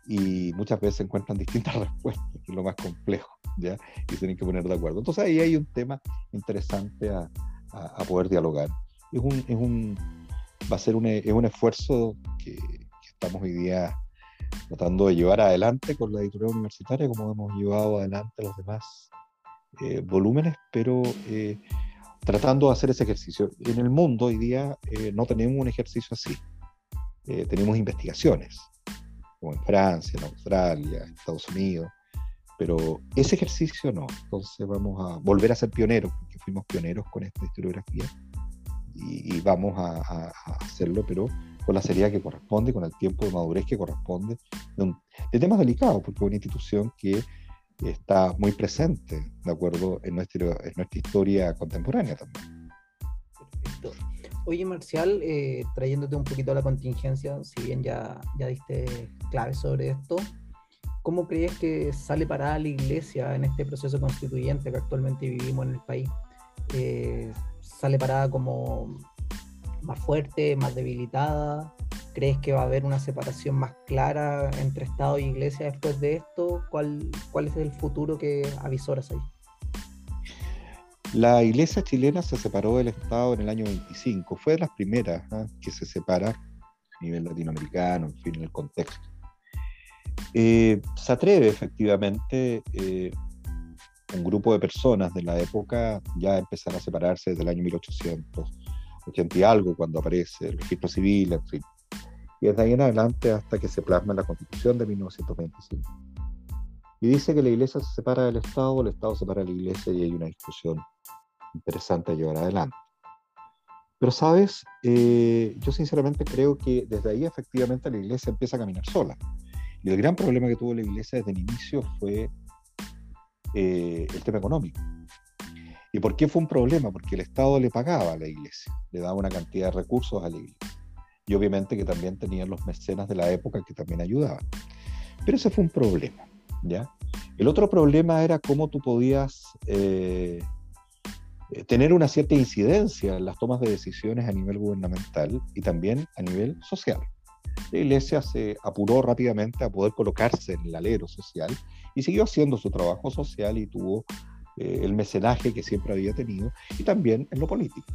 Y muchas veces encuentran distintas respuestas, que es lo más complejo. ¿ya? y tienen que poner de acuerdo. Entonces ahí hay un tema interesante a, a, a poder dialogar. Es un, es un, va a ser un, es un esfuerzo que, que, estamos hoy día tratando de llevar adelante con la editorial universitaria, como hemos llevado adelante los demás eh, volúmenes, pero eh, tratando de hacer ese ejercicio. En el mundo hoy día eh, no tenemos un ejercicio así. Eh, tenemos investigaciones, como en Francia, en Australia, en Estados Unidos, pero ese ejercicio no. Entonces vamos a volver a ser pioneros, porque fuimos pioneros con esta historiografía y, y vamos a, a, a, hacerlo, pero con la seriedad que corresponde, con el tiempo de madurez que corresponde, de, un, de temas delicados, porque es una institución que está muy presente, ¿de acuerdo?, en nuestra, en nuestra historia contemporánea también. Perfecto. Oye, Marcial, eh, trayéndote un poquito a la contingencia, si bien ya, ya diste claves sobre esto, ¿cómo crees que sale parada la iglesia en este proceso constituyente que actualmente vivimos en el país? Eh, ¿Sale parada como más fuerte, más debilitada? ¿Crees que va a haber una separación más clara entre Estado y iglesia después de esto? ¿Cuál, cuál es el futuro que avisoras ahí? La iglesia chilena se separó del Estado en el año 25. Fue de las primeras ¿eh? que se separa a nivel latinoamericano, en fin, en el contexto. Eh, se atreve efectivamente eh, un grupo de personas de la época ya a empezar a separarse desde el año 1880 y algo, cuando aparece el registro civil, en fin. Y desde ahí en adelante hasta que se plasma la Constitución de 1925. Y dice que la iglesia se separa del Estado, el Estado se separa de la iglesia y hay una discusión interesante a llevar adelante. Pero, ¿sabes? Eh, yo sinceramente creo que desde ahí efectivamente la iglesia empieza a caminar sola. Y el gran problema que tuvo la iglesia desde el inicio fue eh, el tema económico. ¿Y por qué fue un problema? Porque el Estado le pagaba a la iglesia, le daba una cantidad de recursos a la iglesia. Y obviamente que también tenían los mecenas de la época que también ayudaban. Pero ese fue un problema, ¿ya? El otro problema era cómo tú podías eh, tener una cierta incidencia en las tomas de decisiones a nivel gubernamental y también a nivel social. La iglesia se apuró rápidamente a poder colocarse en el alero social y siguió haciendo su trabajo social y tuvo eh, el mecenaje que siempre había tenido y también en lo político.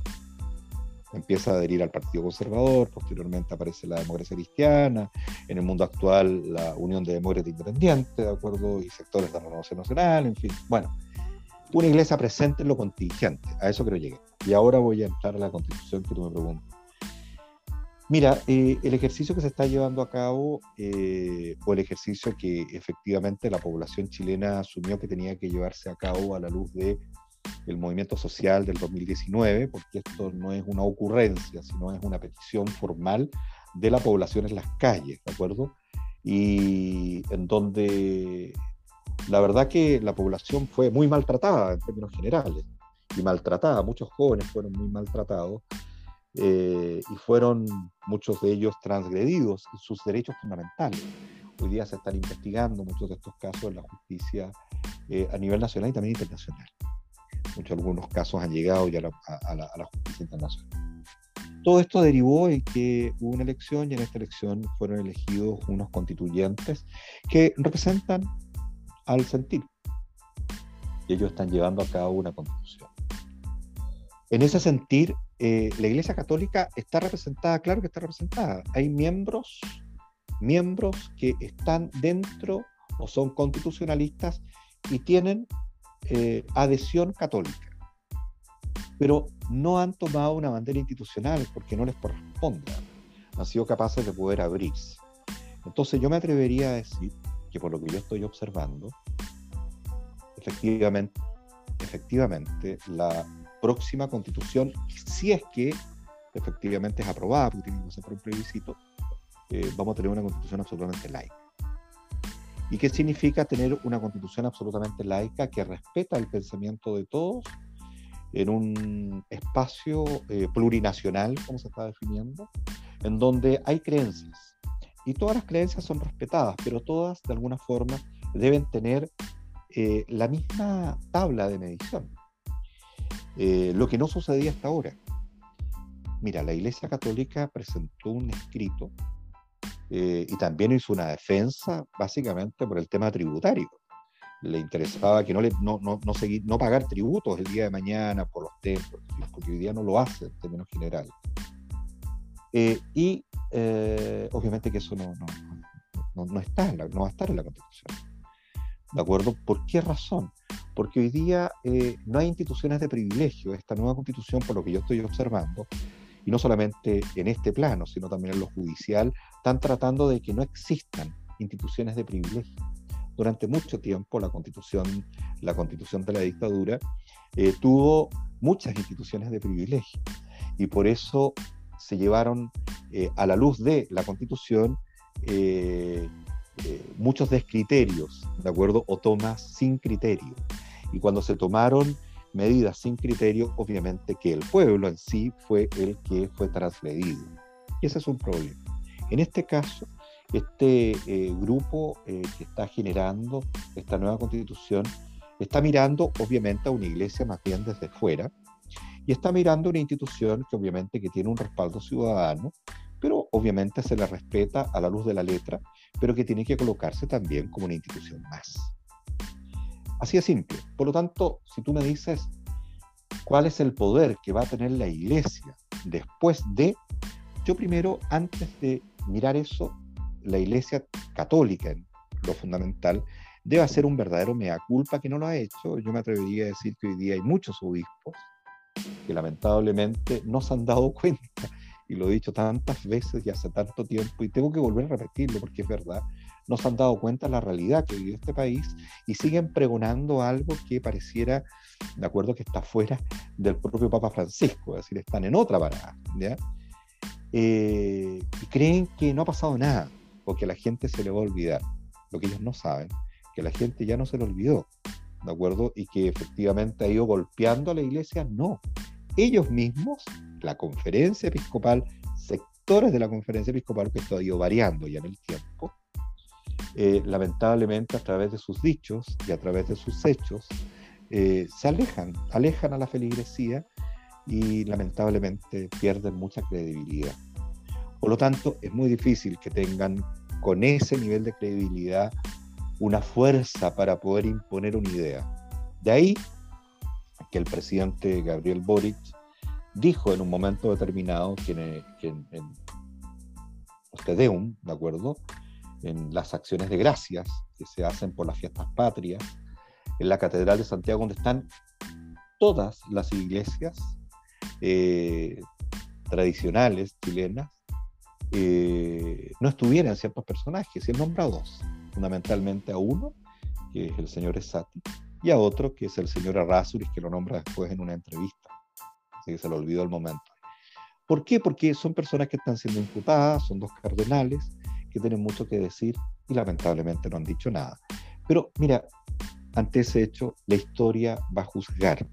Empieza a adherir al Partido Conservador, posteriormente aparece la democracia cristiana, en el mundo actual la Unión de Demócratas Independientes, ¿de acuerdo? Y sectores de la Renovación Nacional, en fin. Bueno, una iglesia presente en lo contingente, a eso creo llegué. Y ahora voy a entrar a la constitución que tú me preguntas. Mira, eh, el ejercicio que se está llevando a cabo eh, o el ejercicio que efectivamente la población chilena asumió que tenía que llevarse a cabo a la luz de movimiento social del 2019, porque esto no es una ocurrencia, sino es una petición formal de la población en las calles, ¿de acuerdo? Y en donde la verdad que la población fue muy maltratada en términos generales, y maltratada, muchos jóvenes fueron muy maltratados, eh, y fueron muchos de ellos transgredidos en sus derechos fundamentales. Hoy día se están investigando muchos de estos casos en la justicia eh, a nivel nacional y también internacional. Muchos algunos casos han llegado ya a la, a, la, a la, justicia internacional. Todo esto derivó en que hubo una elección y en esta elección fueron elegidos unos constituyentes que representan al sentir. Y ellos están llevando a cabo una constitución. En ese sentir, eh, la Iglesia Católica está representada, claro que está representada. Hay miembros, miembros que están dentro o son constitucionalistas y tienen eh, adhesión católica. pero no han tomado una bandera institucional porque no les corresponde. Han sido capaces de poder abrirse. Entonces yo me atrevería a decir que por lo que yo estoy observando, efectivamente, efectivamente la próxima constitución, si es que efectivamente es aprobada, porque tiene que ser por un plebiscito, eh, vamos a tener una constitución absolutamente laica. ¿Y qué significa tener una constitución absolutamente laica que respeta el pensamiento de todos en un espacio eh, plurinacional, como se está definiendo, en donde hay creencias? Y todas las creencias son respetadas, pero todas de alguna forma deben tener eh, la misma tabla de medición. lo que no sucedía hasta ahora. Mira, la Iglesia Católica presentó un escrito eh, y también hizo una defensa básicamente por el tema tributario. Le interesaba que no, le, no, no, no, seguir, no pagar tributos el día de mañana por los templos, porque hoy día no lo hace en términos generales. Eh, y eh, obviamente que eso no, no, no, está no va a estar en la Constitución. ¿De acuerdo? ¿Por qué razón? Porque hoy día no hay instituciones de privilegio. Esta nueva Constitución, por lo que yo estoy observando, y no solamente en este plano, sino también en lo judicial, están tratando de que no existan instituciones de privilegio. Durante mucho tiempo la constitución, la constitución de la dictadura eh, tuvo muchas instituciones de privilegio y por eso se llevaron eh, a la luz de la constitución eh, muchos descriterios, ¿de acuerdo? O tomas sin criterio. Y cuando se tomaron medidas sin criterio, obviamente que el pueblo en sí fue el que fue transgredido. Ese es un problema. En este caso, este eh, grupo eh, que está generando esta nueva constitución está mirando obviamente a una iglesia más bien desde fuera y está mirando una institución que obviamente que tiene un respaldo ciudadano, pero obviamente se le respeta a la luz de la letra, pero que tiene que colocarse también como una institución más. Así de simple. Por lo tanto, si tú me dices cuál es el poder que va a tener la iglesia después de, yo primero, antes de mirar eso, la iglesia católica, lo fundamental, debe hacer un verdadero mea culpa que no lo ha hecho. Yo me atrevería a decir que hoy día hay muchos obispos que lamentablemente no se han dado cuenta, y lo he dicho tantas veces y hace tanto tiempo, y tengo que volver a repetirlo porque es verdad, no se han dado cuenta de la realidad que vive este país y siguen pregonando algo que pareciera, de acuerdo, que está fuera del propio Papa Francisco, es decir, están en otra parada, ¿ya? Eh, y creen que no ha pasado nada o que a la gente se le va a olvidar. Lo que ellos no saben, que la gente ya no se le olvidó, ¿de acuerdo? Y que efectivamente ha ido golpeando a la iglesia, no. Ellos mismos, la conferencia episcopal, sectores de la conferencia episcopal, que esto ha ido variando ya en el tiempo, eh, lamentablemente a través de sus dichos y a través de sus hechos, eh, se alejan, alejan a la feligresía y lamentablemente pierden mucha credibilidad. Por lo tanto, es muy difícil que tengan con ese nivel de credibilidad una fuerza para poder imponer una idea. De ahí que el presidente Gabriel Boric dijo en un momento determinado que en, que en, en ¿de acuerdo? en las acciones de gracias que se hacen por las fiestas patrias, en la Catedral de Santiago, donde están todas las iglesias eh, tradicionales chilenas, eh, no estuvieran ciertos personajes, y él nombra dos, fundamentalmente a uno, que es el señor Esati, y a otro, que es el señor Arrasuris, que lo nombra después en una entrevista, así que se lo olvidó el momento. ¿Por qué? Porque son personas que están siendo imputadas, son dos cardenales, que tienen mucho que decir y lamentablemente no han dicho nada. Pero mira, ante ese hecho, la historia va a juzgar.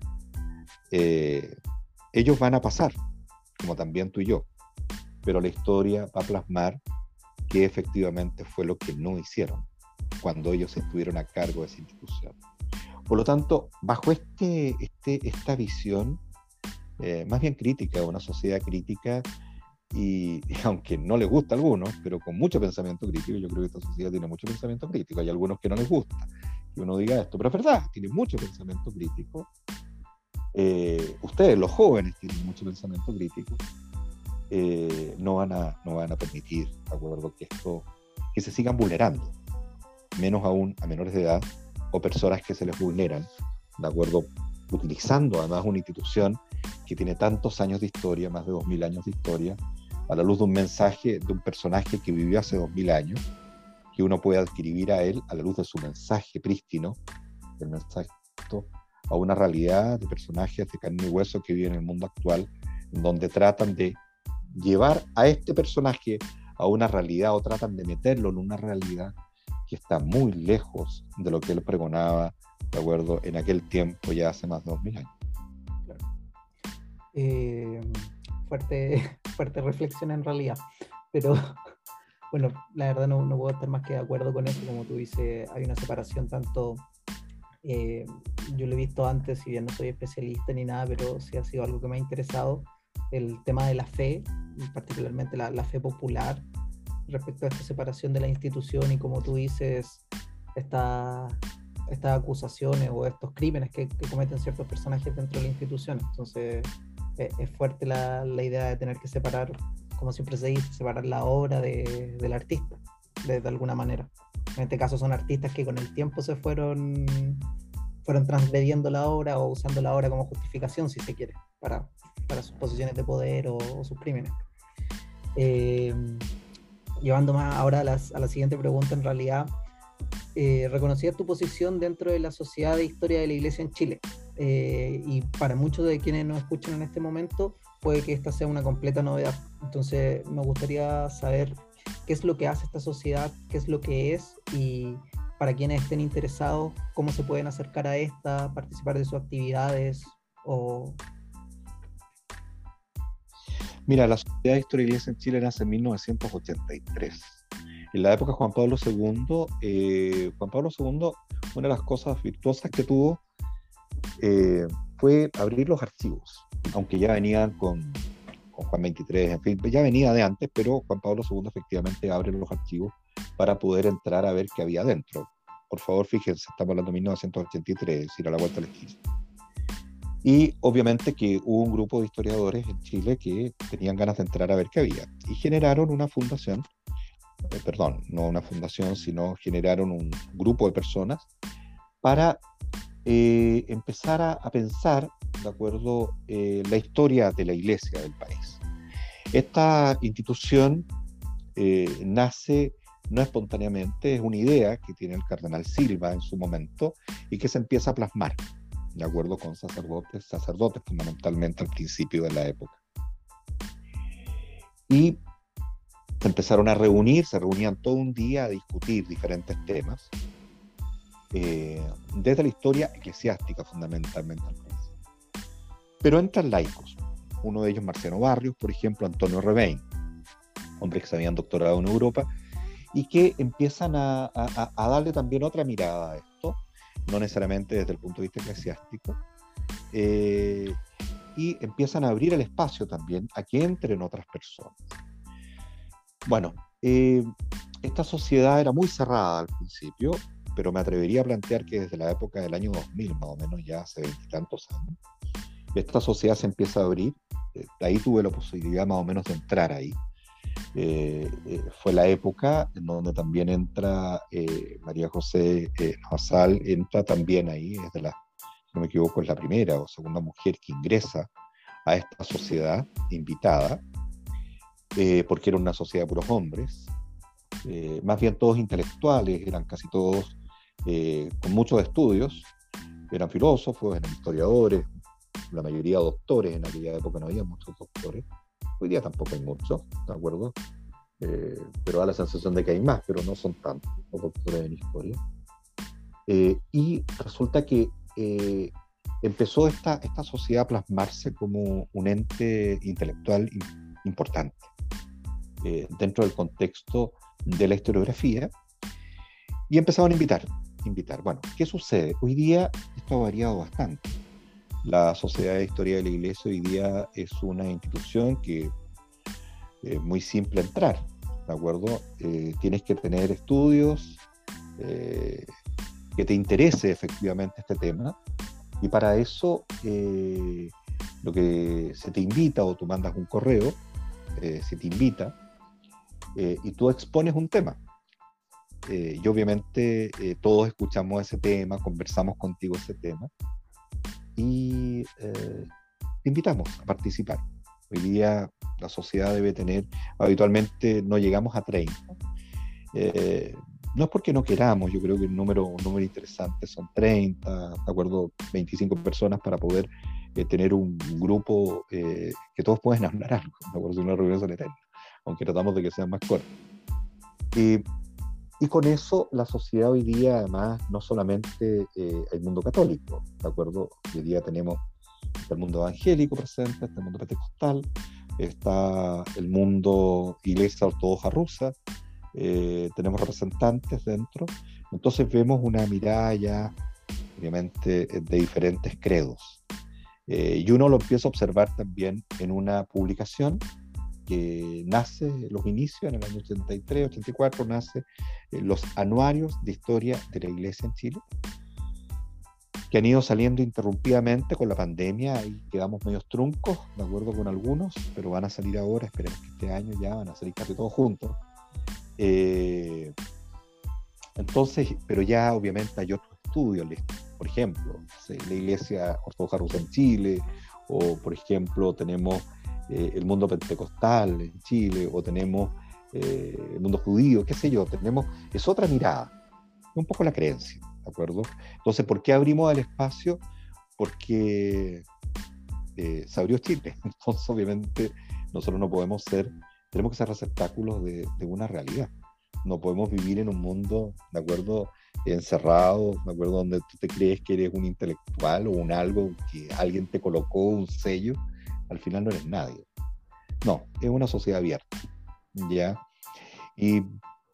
Eh, ellos van a pasar, como también tú y yo, pero la historia va a plasmar que efectivamente fue lo que no hicieron cuando ellos estuvieron a cargo de esa institución. Por lo tanto, bajo este, este, esta visión, eh, más bien crítica, una sociedad crítica, y, aunque no les gusta a algunos, pero con mucho pensamiento crítico, yo creo que esta sociedad tiene mucho pensamiento crítico. Hay algunos que no les gusta que uno diga esto, pero es verdad, tiene mucho pensamiento crítico. Eh, ustedes, los jóvenes, tienen mucho pensamiento crítico. Eh, no, van a, no van a permitir, ¿de acuerdo? Que esto, que se sigan vulnerando, menos aún a menores de edad o personas que se les vulneran, ¿de acuerdo? Utilizando además una institución que tiene tantos años de historia, más de 2.000 años de historia, a la luz de un mensaje de un personaje que vivió hace 2.000 años, que uno puede adquirir a él a la luz de su mensaje prístino, el mensaje a una realidad de personajes de carne y hueso que viven en el mundo actual, donde tratan de llevar a este personaje a una realidad o tratan de meterlo en una realidad que está muy lejos de lo que él pregonaba, de acuerdo, en aquel tiempo, ya hace más de 2000 años. Eh, fuerte, fuerte reflexión en realidad, pero bueno, la verdad no, no, puedo estar más que de acuerdo con eso, como tú dices, hay una separación tanto, eh, yo lo he visto antes, si bien no soy especialista ni nada, pero sí ha sido algo que me ha interesado, el tema de la fe, particularmente la, la fe popular, respecto a esta separación de la institución y como tú dices, esta, estas acusaciones o estos crímenes que, cometen ciertos personajes dentro de la institución. Entonces e, es, fuerte la, la, idea de tener que separar, como siempre se dice, separar la obra de, del artista, de, de, alguna manera. En este caso son artistas que con el tiempo se fueron, fueron transgrediendo la obra o usando la obra como justificación, si se quiere, para, para sus posiciones de poder o, o sus crímenes. Eh, llevando más ahora a, las, a, la siguiente pregunta, en realidad, eh, reconocías tu posición dentro de la Sociedad de Historia de la Iglesia en Chile. Eh, y para muchos de quienes nos escuchan en este momento, puede que esta sea una completa novedad. Entonces, me gustaría saber qué es lo que hace esta sociedad, qué es lo que es y para quienes estén interesados, cómo se pueden acercar a esta, participar de sus actividades o Mira, la Sociedad de Historia Iglesia en Chile nace en 1983. En la época de Juan Pablo II, eh, Juan Pablo II, una de las cosas virtuosas que tuvo eh, fue abrir los archivos, aunque ya venían con, Juan XXIII, en fin, ya venía de antes, pero Juan Pablo II efectivamente abre los archivos para poder entrar a ver qué había dentro. Por favor, fíjense, estamos hablando de 1983, es decir, a la vuelta de la. Y obviamente que hubo un grupo de historiadores en Chile que tenían ganas de entrar a ver qué había y generaron una fundación, eh, perdón, no una fundación, sino generaron un grupo de personas para eh, empezar a, a, pensar, de acuerdo, eh, la historia de la iglesia del país. Esta institución eh, nace no espontáneamente, es una idea que tiene el cardenal Silva en su momento y que se empieza a plasmar de acuerdo con sacerdotes, sacerdotes fundamentalmente al principio de la época. Y se empezaron a reunir, se reunían todo un día a discutir diferentes temas, eh, desde la historia eclesiástica fundamentalmente al principio. Pero entran laicos, uno de ellos Marciano Barrios, por ejemplo, Antonio Revein, hombre que se habían doctorado en Europa, y que empiezan a, a, a darle también otra mirada a esto, no necesariamente desde el punto de vista eclesiástico, eh, y empiezan a abrir el espacio también a que entren otras personas. Bueno, eh, esta sociedad era muy cerrada al principio, pero me atrevería a plantear que desde la época del año 2000, más o menos ya hace veintitantos años, esta sociedad se empieza a abrir. Eh, ahí tuve la posibilidad más o menos de entrar ahí. Eh, eh, fue la época en donde también entra eh, María José Nasal, entra también ahí, es no me equivoco, es la primera o segunda mujer que ingresa a esta sociedad invitada, porque era una sociedad de puros hombres, más bien todos intelectuales, eran casi todos con muchos estudios, eran filósofos, eran historiadores, la mayoría doctores, en aquella época no había muchos doctores, Hoy día tampoco hay muchos, ¿de acuerdo? Eh, pero da la sensación de que hay más, pero no son tantos doctores en historia. Eh, y resulta que eh, empezó esta, esta sociedad a plasmarse como un ente intelectual importante eh, dentro del contexto de la historiografía y empezaron a invitar, invitar. Bueno, ¿qué sucede? Hoy día esto ha variado bastante. La Sociedad de Historia de la Iglesia hoy día es una institución que es eh, muy simple entrar, ¿de acuerdo? Eh, tienes que tener estudios, eh, que te interese efectivamente este tema, y para eso lo que se te invita o tú mandas un correo, se te invita, y tú expones un tema. y obviamente todos escuchamos ese tema, conversamos contigo ese tema, y, eh, te invitamos a participar. Hoy día la sociedad debe tener, habitualmente no llegamos a 30. Eh, no es porque no queramos, yo creo que el número, un número interesante son 30, de acuerdo, 25 personas para poder eh, tener un grupo que todos pueden hablar algo, de acuerdo, una reunión solitaria, aunque tratamos de que sean más cortos. Y, y con eso la sociedad hoy día, además, no solamente el mundo católico, ¿de acuerdo? Hoy día tenemos el mundo evangélico presente, está el mundo pentecostal, está el mundo iglesia ortodoxa rusa, eh, tenemos representantes dentro, entonces vemos una mirada ya, obviamente, de diferentes credos. Eh, y uno lo empieza a observar también en una publicación que nace, los inicios, en el año 83, 84, nace eh, los anuarios de historia de la iglesia en Chile, que han ido saliendo interrumpidamente con la pandemia y quedamos medios truncos, de acuerdo con algunos, pero van a salir ahora, esperemos que este año ya van a salir casi todos juntos. Eh, entonces, pero ya obviamente hay otros estudios, por ejemplo, la Iglesia Ortodoxa Rusa en Chile, o por ejemplo tenemos eh, el mundo pentecostal en Chile, o tenemos eh, el mundo judío, qué sé yo, tenemos, es otra mirada, un poco la creencia. ¿de acuerdo? Entonces, ¿por qué abrimos el espacio? Porque eh, se abrió Chile. Entonces, obviamente, nosotros no podemos ser, tenemos que ser receptáculos de, de una realidad. No podemos vivir en un mundo, ¿de acuerdo? Encerrado, ¿de acuerdo? Donde tú te crees que eres un intelectual o un algo que alguien te colocó un sello, al final no eres nadie. No, es una sociedad abierta, ¿ya? Y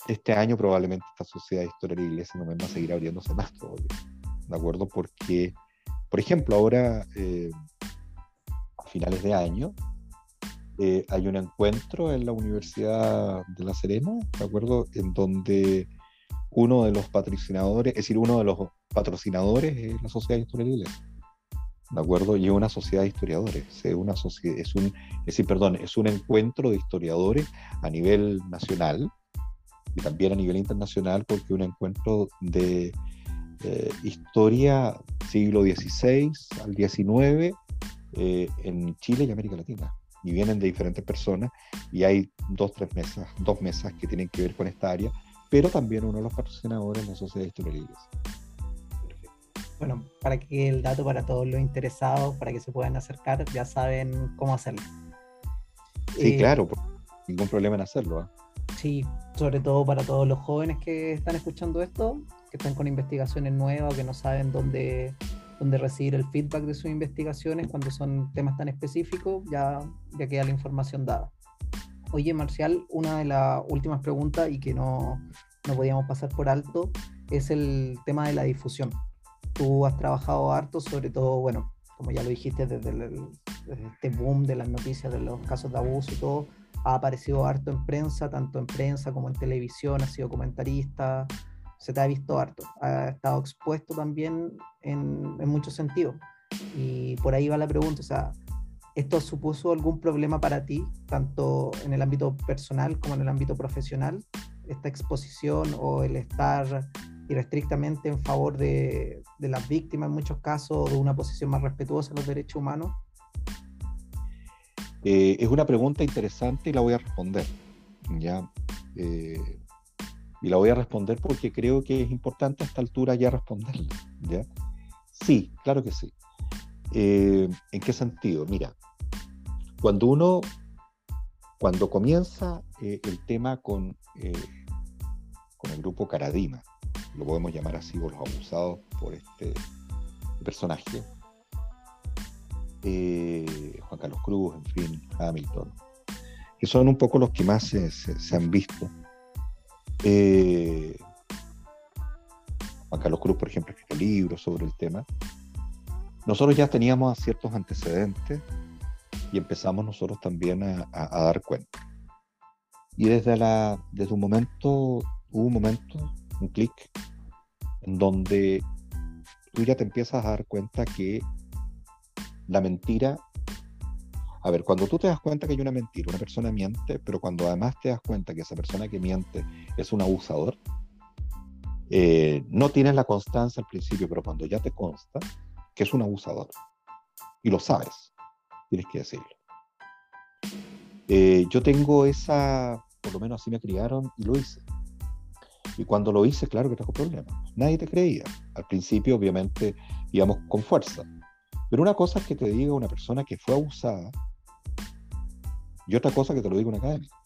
este año probablemente esta sociedad de historia de la iglesia no va a seguir abriéndose más todavía. ¿De acuerdo? Porque, por ejemplo, ahora, eh, a finales de año, eh, hay un encuentro en la Universidad de La Serena, ¿de acuerdo? En donde uno de los patrocinadores, es decir, uno de los patrocinadores es la Sociedad de Historia de la Iglesia. ¿De acuerdo? Y es una sociedad de historiadores, es, una sociedad, es, un, es decir, perdón, es un encuentro de historiadores a nivel nacional, y también a nivel internacional porque un encuentro de eh, historia siglo XVI al XIX eh, en Chile y América Latina. Y vienen de diferentes personas y hay dos, tres mesas, dos mesas que tienen que ver con esta área, pero también uno de los patrocinadores de la Sociedad de Historia Bueno, para que el dato para todos los interesados, para que se puedan acercar, ya saben cómo hacerlo. Sí, eh, claro, ningún problema en hacerlo. ¿ah? Sí, sobre todo para todos los jóvenes que están escuchando esto, que están con investigaciones nuevas que no saben dónde, dónde recibir el feedback de sus investigaciones cuando son temas tan específicos, ya, ya queda la información dada. Oye, Marcial, una de las últimas preguntas y que no, no podíamos pasar por alto es el tema de la difusión. Tú has trabajado harto, sobre todo, bueno, como ya lo dijiste, desde, desde este boom de las noticias de los casos de abuso y todo, ha aparecido harto en prensa, tanto en prensa como en televisión, ha sido comentarista, se te ha visto harto, ha estado expuesto también en, en muchos sentidos. Y por ahí va la pregunta, o sea, ¿esto supuso algún problema para ti, tanto en el ámbito personal como en el ámbito profesional, esta exposición o el estar irrestrictamente en favor de, de las víctimas en muchos casos, de una posición más respetuosa de los derechos humanos? Eh, es una pregunta interesante y la voy a responder. ¿ya? Eh, y la voy a responder porque creo que es importante a esta altura ya responderla. ¿ya? Sí, claro que sí. Eh, ¿En qué sentido? Mira, cuando uno, cuando comienza el tema con, con el grupo Caradima, lo podemos llamar así, o los abusados por este personaje, eh, Juan Carlos Cruz, en fin, Hamilton, que son un poco los que más se, han visto. Eh, Juan Carlos Cruz, por ejemplo, escribió libros sobre el tema. Nosotros ya teníamos ciertos antecedentes y empezamos nosotros también a, dar cuenta. Y desde, la, desde un momento, hubo un momento, un clic, en donde tú ya te empiezas a dar cuenta que la mentira, a ver, cuando tú te das cuenta que hay una mentira, una persona miente, pero cuando además te das cuenta que esa persona que miente es un abusador, eh, no tienes la constancia al principio, pero cuando ya te consta que es un abusador, y lo sabes, tienes que decirlo. Eh, yo tengo esa, por lo menos así me criaron y lo hice. Y cuando lo hice, claro que trajo problemas. Nadie te creía. Al principio, obviamente, íbamos con fuerza. Pero una cosa es que te diga una persona que fue abusada y otra cosa que te lo diga un académico.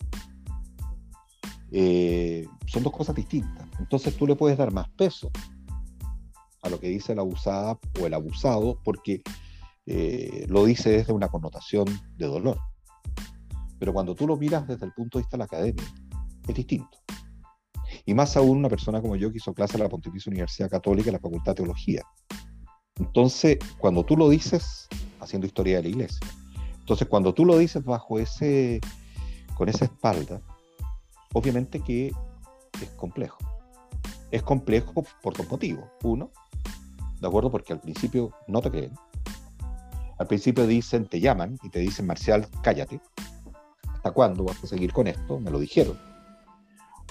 Eh, son dos cosas distintas. Entonces tú le puedes dar más peso a lo que dice la abusada o el abusado porque eh, lo dice desde una connotación de dolor. Pero cuando tú lo miras desde el punto de vista de la academia, es distinto. Y más aún una persona como yo que hizo clase en la Pontificia Universidad Católica en la Facultad de Teología. Entonces, cuando tú lo dices, haciendo historia de la iglesia, entonces cuando tú lo dices bajo ese, con esa espalda, obviamente que es complejo. Es complejo por dos motivos. Uno, ¿de acuerdo? Porque al principio no te creen. Al principio dicen, te llaman y te dicen, Marcial, cállate. ¿Hasta cuándo vas a seguir con esto? Me lo dijeron.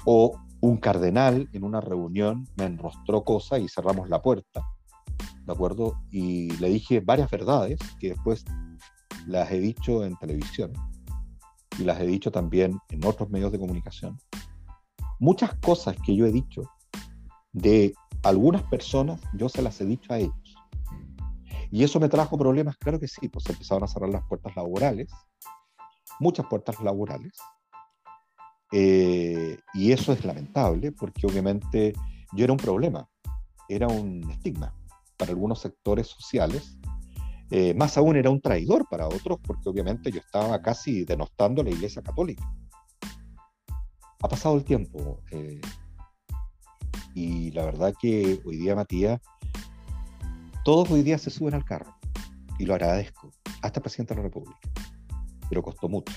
O un cardenal en una reunión me enrostró cosas y cerramos la puerta, ¿de acuerdo? Y le dije varias verdades que después las he dicho en televisión y las he dicho también en otros medios de comunicación. Muchas cosas que yo he dicho de algunas personas, yo se las he dicho a ellos. Y eso me trajo problemas, claro que sí, pues empezaron a cerrar las puertas laborales, muchas puertas laborales, eh, y eso es lamentable porque obviamente yo era un problema, era un estigma para algunos sectores sociales, eh, más aún era un traidor para otros porque obviamente yo estaba casi denostando a la Iglesia Católica. Ha pasado el tiempo eh, y la verdad que hoy día, Matías, todos hoy día se suben al carro y lo agradezco, hasta el presidente de la República, pero costó mucho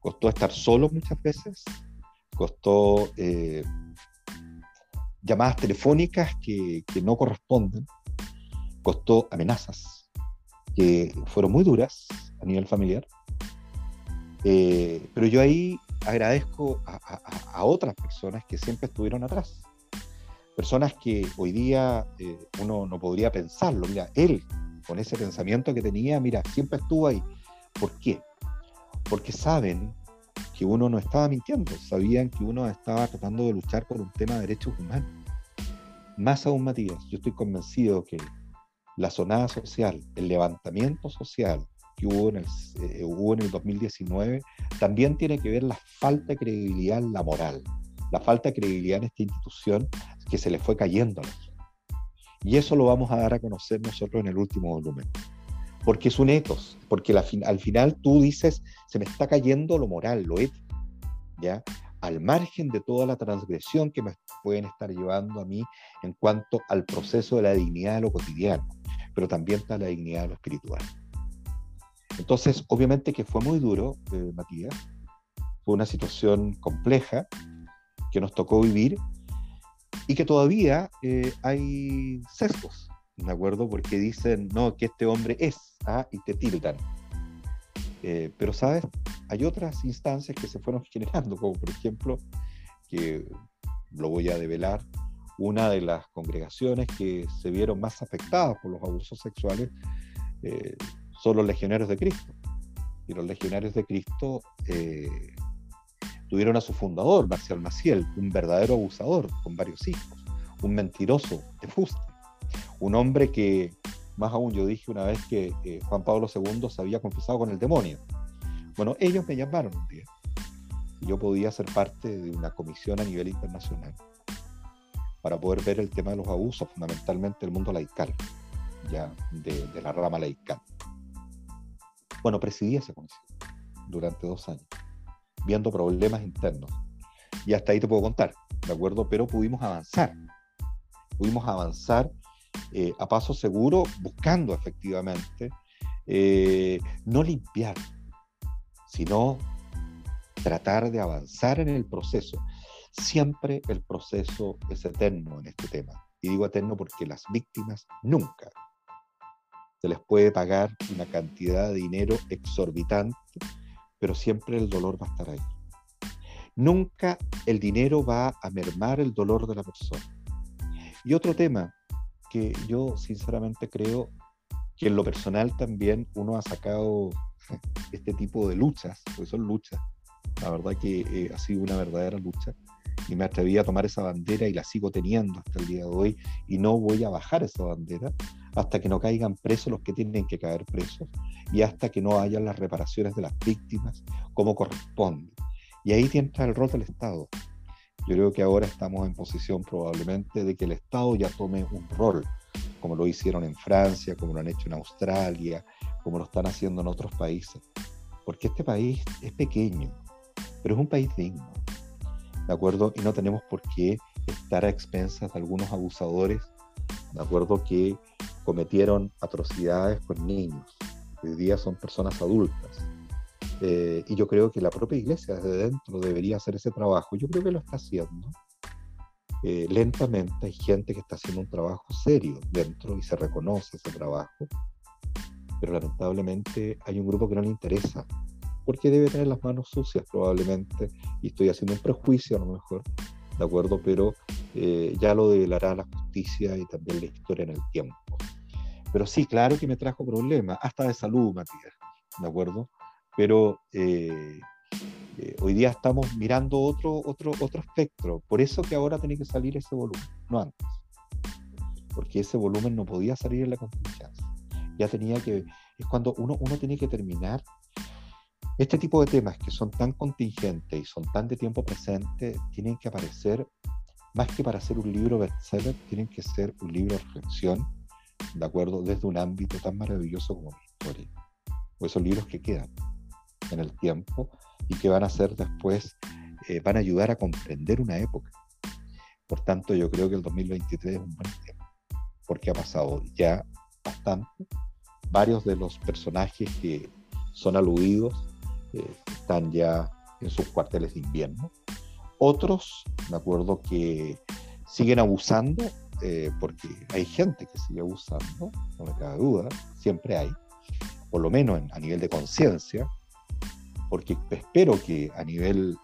Costó estar solo muchas veces, costó eh, llamadas telefónicas que, no corresponden, costó amenazas que fueron muy duras a nivel familiar. Eh, pero yo ahí agradezco a, otras personas que siempre estuvieron atrás. Personas que hoy día eh, uno no podría pensarlo. Mira, él, con ese pensamiento que tenía, mira, siempre estuvo ahí. ¿Por qué? Porque saben que uno no estaba mintiendo, sabían que uno estaba tratando de luchar por un tema de derechos humanos. Más aún, Matías, yo estoy convencido que la sonada social, el levantamiento social que hubo en el, eh, hubo en el 2019, también tiene que ver la falta de credibilidad en la moral, la falta de credibilidad en esta institución que se le fue cayendo a nosotros. Y eso lo vamos a dar a conocer nosotros en el último volumen porque es un ethos, porque al final tú dices, se me está cayendo lo moral, lo ético, ¿ya? Al margen de toda la transgresión que me pueden estar llevando a mí en cuanto al proceso de la dignidad de lo cotidiano, pero también está la dignidad de lo espiritual. Entonces, obviamente que fue muy duro, eh, Matías, fue una situación compleja que nos tocó vivir y que todavía eh, hay sesgos, ¿de acuerdo? Porque dicen, no, que este hombre es, ¿ah? y te tildan. Eh, pero, ¿sabes? Hay otras instancias que se fueron generando, como por ejemplo, que lo voy a develar, una de las congregaciones que se vieron más afectadas por los abusos sexuales eh, son los legionarios de Cristo. Y los legionarios de Cristo eh, tuvieron a su fundador, Marcial Maciel, un verdadero abusador con varios hijos, un mentiroso de fuste un hombre que, más aún yo dije una vez que Juan Pablo II se había confesado con el demonio. Bueno, ellos me llamaron un día. Yo podía ser parte de una comisión a nivel internacional para poder ver el tema de los abusos, fundamentalmente el mundo laical, ya de, de la rama laical. Bueno, presidí esa comisión durante dos años, viendo problemas internos. Y hasta ahí te puedo contar, ¿de acuerdo? Pero pudimos avanzar. Pudimos avanzar eh, a paso seguro, buscando efectivamente eh, no limpiar, sino tratar de avanzar en el proceso. Siempre el proceso es eterno en este tema. Y digo eterno porque las víctimas nunca se les puede pagar una cantidad de dinero exorbitante, pero siempre el dolor va a estar ahí. Nunca el dinero va a mermar el dolor de la persona. Y otro tema, que yo sinceramente creo que en lo personal también uno ha sacado este tipo de luchas, porque son luchas. La verdad que eh, ha sido una verdadera lucha y me atreví a tomar esa bandera y la sigo teniendo hasta el día de hoy y no voy a bajar esa bandera hasta que no caigan presos los que tienen que caer presos y hasta que no haya las reparaciones de las víctimas como corresponde. Y ahí entra el rol del Estado. Yo creo que ahora estamos en posición probablemente de que el Estado ya tome un rol, como lo hicieron en Francia, como lo han hecho en Australia, como lo están haciendo en otros países. Porque este país es pequeño, pero es un país digno. ¿De acuerdo? Y no tenemos por qué estar a expensas de algunos abusadores, ¿de acuerdo? Que cometieron atrocidades con niños. Hoy día son personas adultas. Eh, y yo creo que la propia iglesia desde dentro debería hacer ese trabajo. Yo creo que lo está haciendo. Eh, lentamente hay gente que está haciendo un trabajo serio dentro y se reconoce ese trabajo, pero lamentablemente hay un grupo que no le interesa, porque debe tener las manos sucias probablemente, y estoy haciendo un prejuicio a lo mejor, ¿de acuerdo? Pero eh, ya lo develará la justicia y también la historia en el tiempo. Pero sí, claro que me trajo problemas, hasta de salud, Matías, ¿de acuerdo? Pero eh, eh, hoy día estamos mirando otro, otro, otro espectro, por eso que ahora tiene que salir ese volumen, no antes, porque ese volumen no podía salir en la contingencia. Ya tenía que, es cuando uno, uno tiene que terminar este tipo de temas que son tan contingentes y son tan de tiempo presente, tienen que aparecer, más que para ser un libro bestseller, tienen que ser un libro de reflexión, ¿de acuerdo? Desde un ámbito tan maravilloso como la historia. O esos libros que quedan en el tiempo y que van a ser después, eh, van a ayudar a comprender una época. Por tanto, yo creo que el 2023 es un buen tiempo, porque ha pasado ya bastante. Varios de los personajes que son aludidos eh, están ya en sus cuarteles de invierno. Otros, me acuerdo que siguen abusando eh, porque hay gente que sigue abusando, no me cabe duda, siempre hay, por lo menos a nivel de conciencia, porque espero que a nivel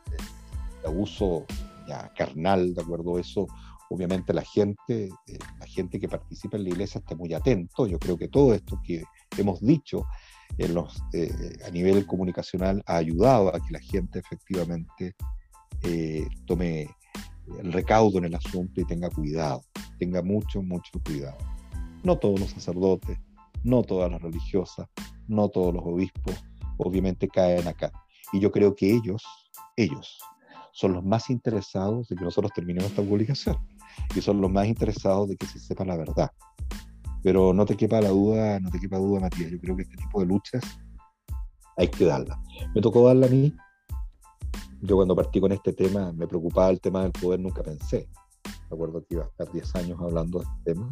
de abuso ya carnal, ¿de acuerdo? Eso, obviamente la gente, eh, la gente que participa en la iglesia esté muy atento. Yo creo que todo esto que hemos dicho en los, eh, a nivel comunicacional ha ayudado a que la gente efectivamente tome el recaudo en el asunto y tenga cuidado tenga mucho, mucho cuidado. No todos los sacerdotes, no todas las religiosas, no todos los obispos, obviamente caen acá. Y yo creo que ellos, ellos, son los más interesados de que nosotros terminemos esta publicación. Y son los más interesados de que se sepa la verdad. Pero no te quepa la duda, no te quepa duda, Matías. Yo creo que este tipo de luchas hay que darla. Me tocó darla a mí. Yo cuando partí con este tema, me preocupaba el tema del poder, nunca pensé Recuerdo que iba a estar 10 años hablando de este tema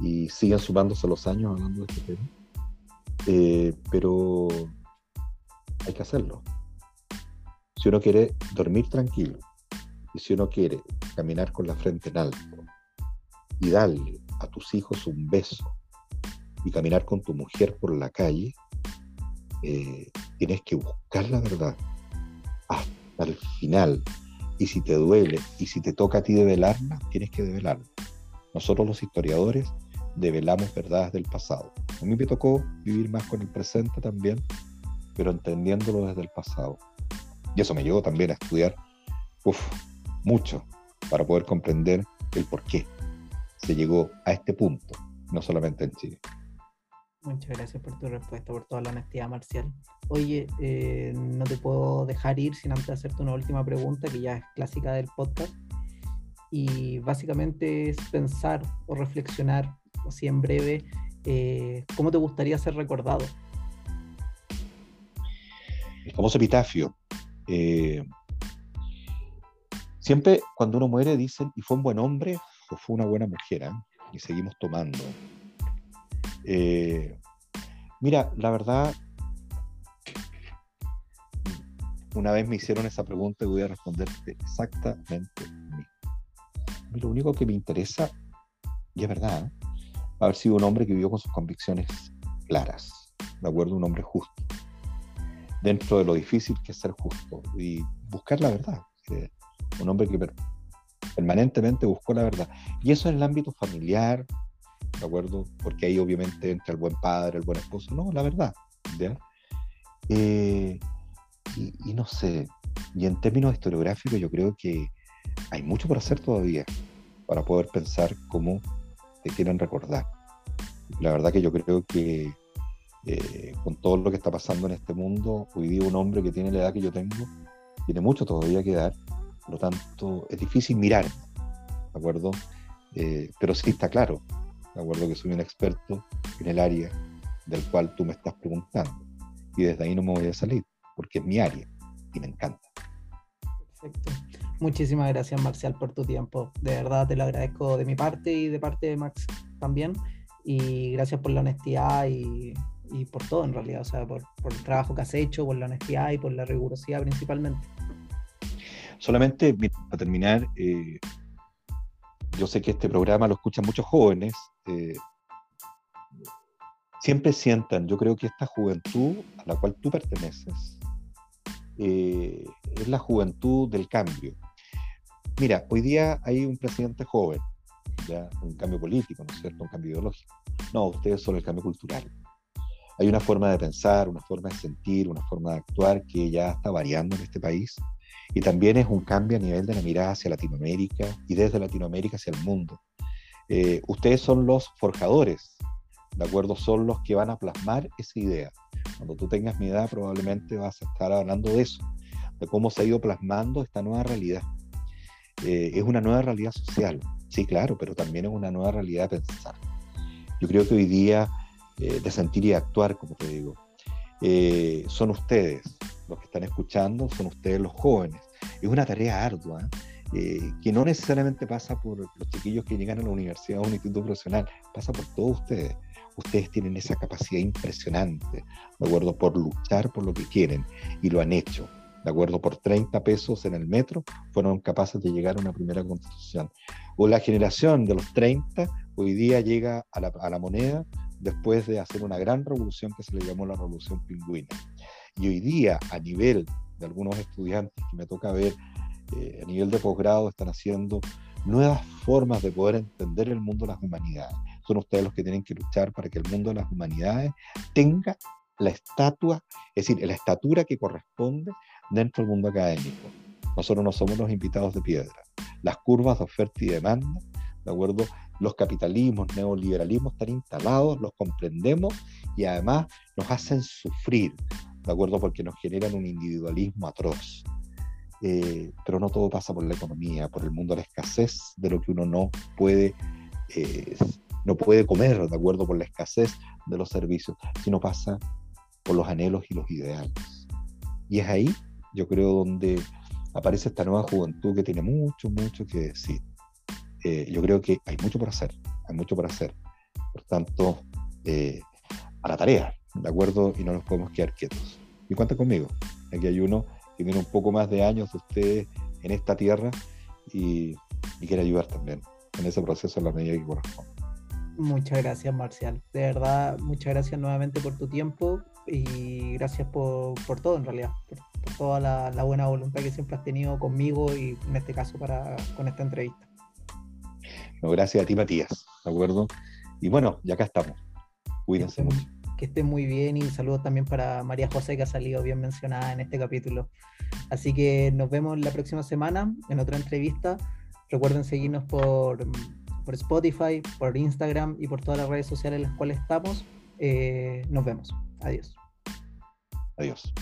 y siguen sumándose los años hablando de este tema. Eh, pero hay que hacerlo. Si uno quiere dormir tranquilo y si uno quiere caminar con la frente en alto y darle a tus hijos un beso y caminar con tu mujer por la calle, eh, tienes que buscar la verdad hasta el final y si te duele y si te toca a ti develarla, tienes que develarla. Nosotros los historiadores develamos verdades del pasado. A mí me tocó vivir más con el presente también, pero entendiéndolo desde el pasado. Y eso me llevó también a estudiar mucho para poder comprender el por qué se llegó a este punto, no solamente en Chile. Muchas gracias por tu respuesta, por toda la honestidad, Marcial. Oye, eh, no te puedo dejar ir sin antes hacerte una última pregunta que ya es clásica del podcast. Y básicamente es pensar o reflexionar, así en breve, eh, cómo te gustaría ser recordado. El famoso epitafio. Eh, siempre cuando uno muere dicen, y fue un buen hombre o fue una buena mujer, y seguimos tomando eh, mira, la verdad, una vez me hicieron esa pregunta y voy a responderte exactamente lo único que me interesa, y es verdad, ¿eh? haber sido un hombre que vivió con sus convicciones claras, ¿de acuerdo? Un hombre justo, dentro de lo difícil que es ser justo y buscar la verdad. un hombre que permanentemente buscó la verdad. Y eso en el ámbito familiar, ¿de acuerdo? Porque ahí obviamente entra el buen padre, el buen esposo, no, la verdad, ¿ya? Eh, y, no sé, y en términos historiográficos yo creo que hay mucho por hacer todavía para poder pensar cómo te quieren recordar. La verdad que yo creo que eh, con todo lo que está pasando en este mundo, hoy día un hombre que tiene la edad que yo tengo, tiene mucho todavía que dar, por lo tanto es difícil mirar, ¿de acuerdo? Eh, pero sí está claro, ¿de acuerdo? Que soy un experto en el área del cual tú me estás preguntando. Y desde ahí no me voy a salir, porque es mi área y me encanta. Perfecto. Muchísimas gracias, Marcial, por tu tiempo. De verdad te lo agradezco de mi parte y de parte de Max también. Y gracias por la honestidad y, y por todo en realidad, o sea, por, por, el trabajo que has hecho, por la honestidad y por la rigurosidad principalmente. Solamente para terminar, eh, yo sé que este programa lo escuchan muchos jóvenes. Eh, siempre sientan, yo creo que esta juventud a la cual tú perteneces eh, es la juventud del cambio. Mira, hoy día hay un presidente joven, ya un cambio político, ¿no es cierto? Un cambio ideológico. No, ustedes son el cambio cultural hay una forma de pensar, una forma de sentir, una forma de actuar que ya está variando en este país y también es un cambio a nivel de la mirada hacia Latinoamérica y desde Latinoamérica hacia el mundo. Eh, ustedes son los forjadores, ¿de acuerdo? Son los que van a plasmar esa idea. Cuando tú tengas mi edad probablemente vas a estar hablando de eso, de cómo se ha ido plasmando esta nueva realidad. Eh, es una nueva realidad social, sí, claro, pero también es una nueva realidad de pensar. Yo creo que hoy día eh, de sentir y actuar, como te digo. Eh, son ustedes los que están escuchando, son ustedes los jóvenes. Es una tarea ardua, eh, que no necesariamente pasa por los chiquillos que llegan a la universidad o un instituto profesional, pasa por todos ustedes. Ustedes tienen esa capacidad impresionante, ¿de acuerdo? Por luchar por lo que quieren y lo han hecho. ¿De acuerdo? Por 30 pesos en el metro fueron capaces de llegar a una primera constitución. O la generación de los 30 hoy día llega a la, a la moneda después de hacer una gran revolución que se le llamó la revolución pingüina. Y hoy día, a nivel de algunos estudiantes que me toca ver, eh, a nivel de posgrado, están haciendo nuevas formas de poder entender el mundo de las humanidades. Son ustedes los que tienen que luchar para que el mundo de las humanidades tenga la estatua, es decir, la estatura que corresponde dentro del mundo académico. Nosotros no somos los invitados de piedra. Las curvas de oferta y demanda, ¿de acuerdo? los capitalismos, neoliberalismos están instalados, los comprendemos y además nos hacen sufrir, ¿de acuerdo? Porque nos generan un individualismo atroz. Eh, pero no todo pasa por la economía, por el mundo de la escasez de lo que uno no puede, eh, no puede comer, ¿de acuerdo? Por la escasez de los servicios, sino pasa por los anhelos y los ideales. Y es ahí, yo creo, donde aparece esta nueva juventud que tiene mucho, mucho que decir. Eh, yo creo que hay mucho por hacer, hay mucho por hacer. Por tanto, eh, a la tarea, ¿de acuerdo? Y no nos podemos quedar quietos. Y cuenta conmigo, aquí hay uno que tiene un poco más de años de ustedes en esta tierra y, quiere ayudar también en ese proceso en la medida que corresponde. Muchas gracias, Marcial. De verdad, muchas gracias nuevamente por tu tiempo y gracias por, por todo, en realidad, por, toda la, la, buena voluntad que siempre has tenido conmigo y en este caso para, con esta entrevista gracias a ti, Matías, ¿de acuerdo? Y bueno, ya acá estamos. Cuídense mucho. Que estén muy bien y saludos también para María José, que ha salido bien mencionada en este capítulo. Así que nos vemos la próxima semana en otra entrevista. Recuerden seguirnos por, por Spotify, por Instagram y por todas las redes sociales en las cuales estamos. Eh, nos vemos. Adiós. Adiós.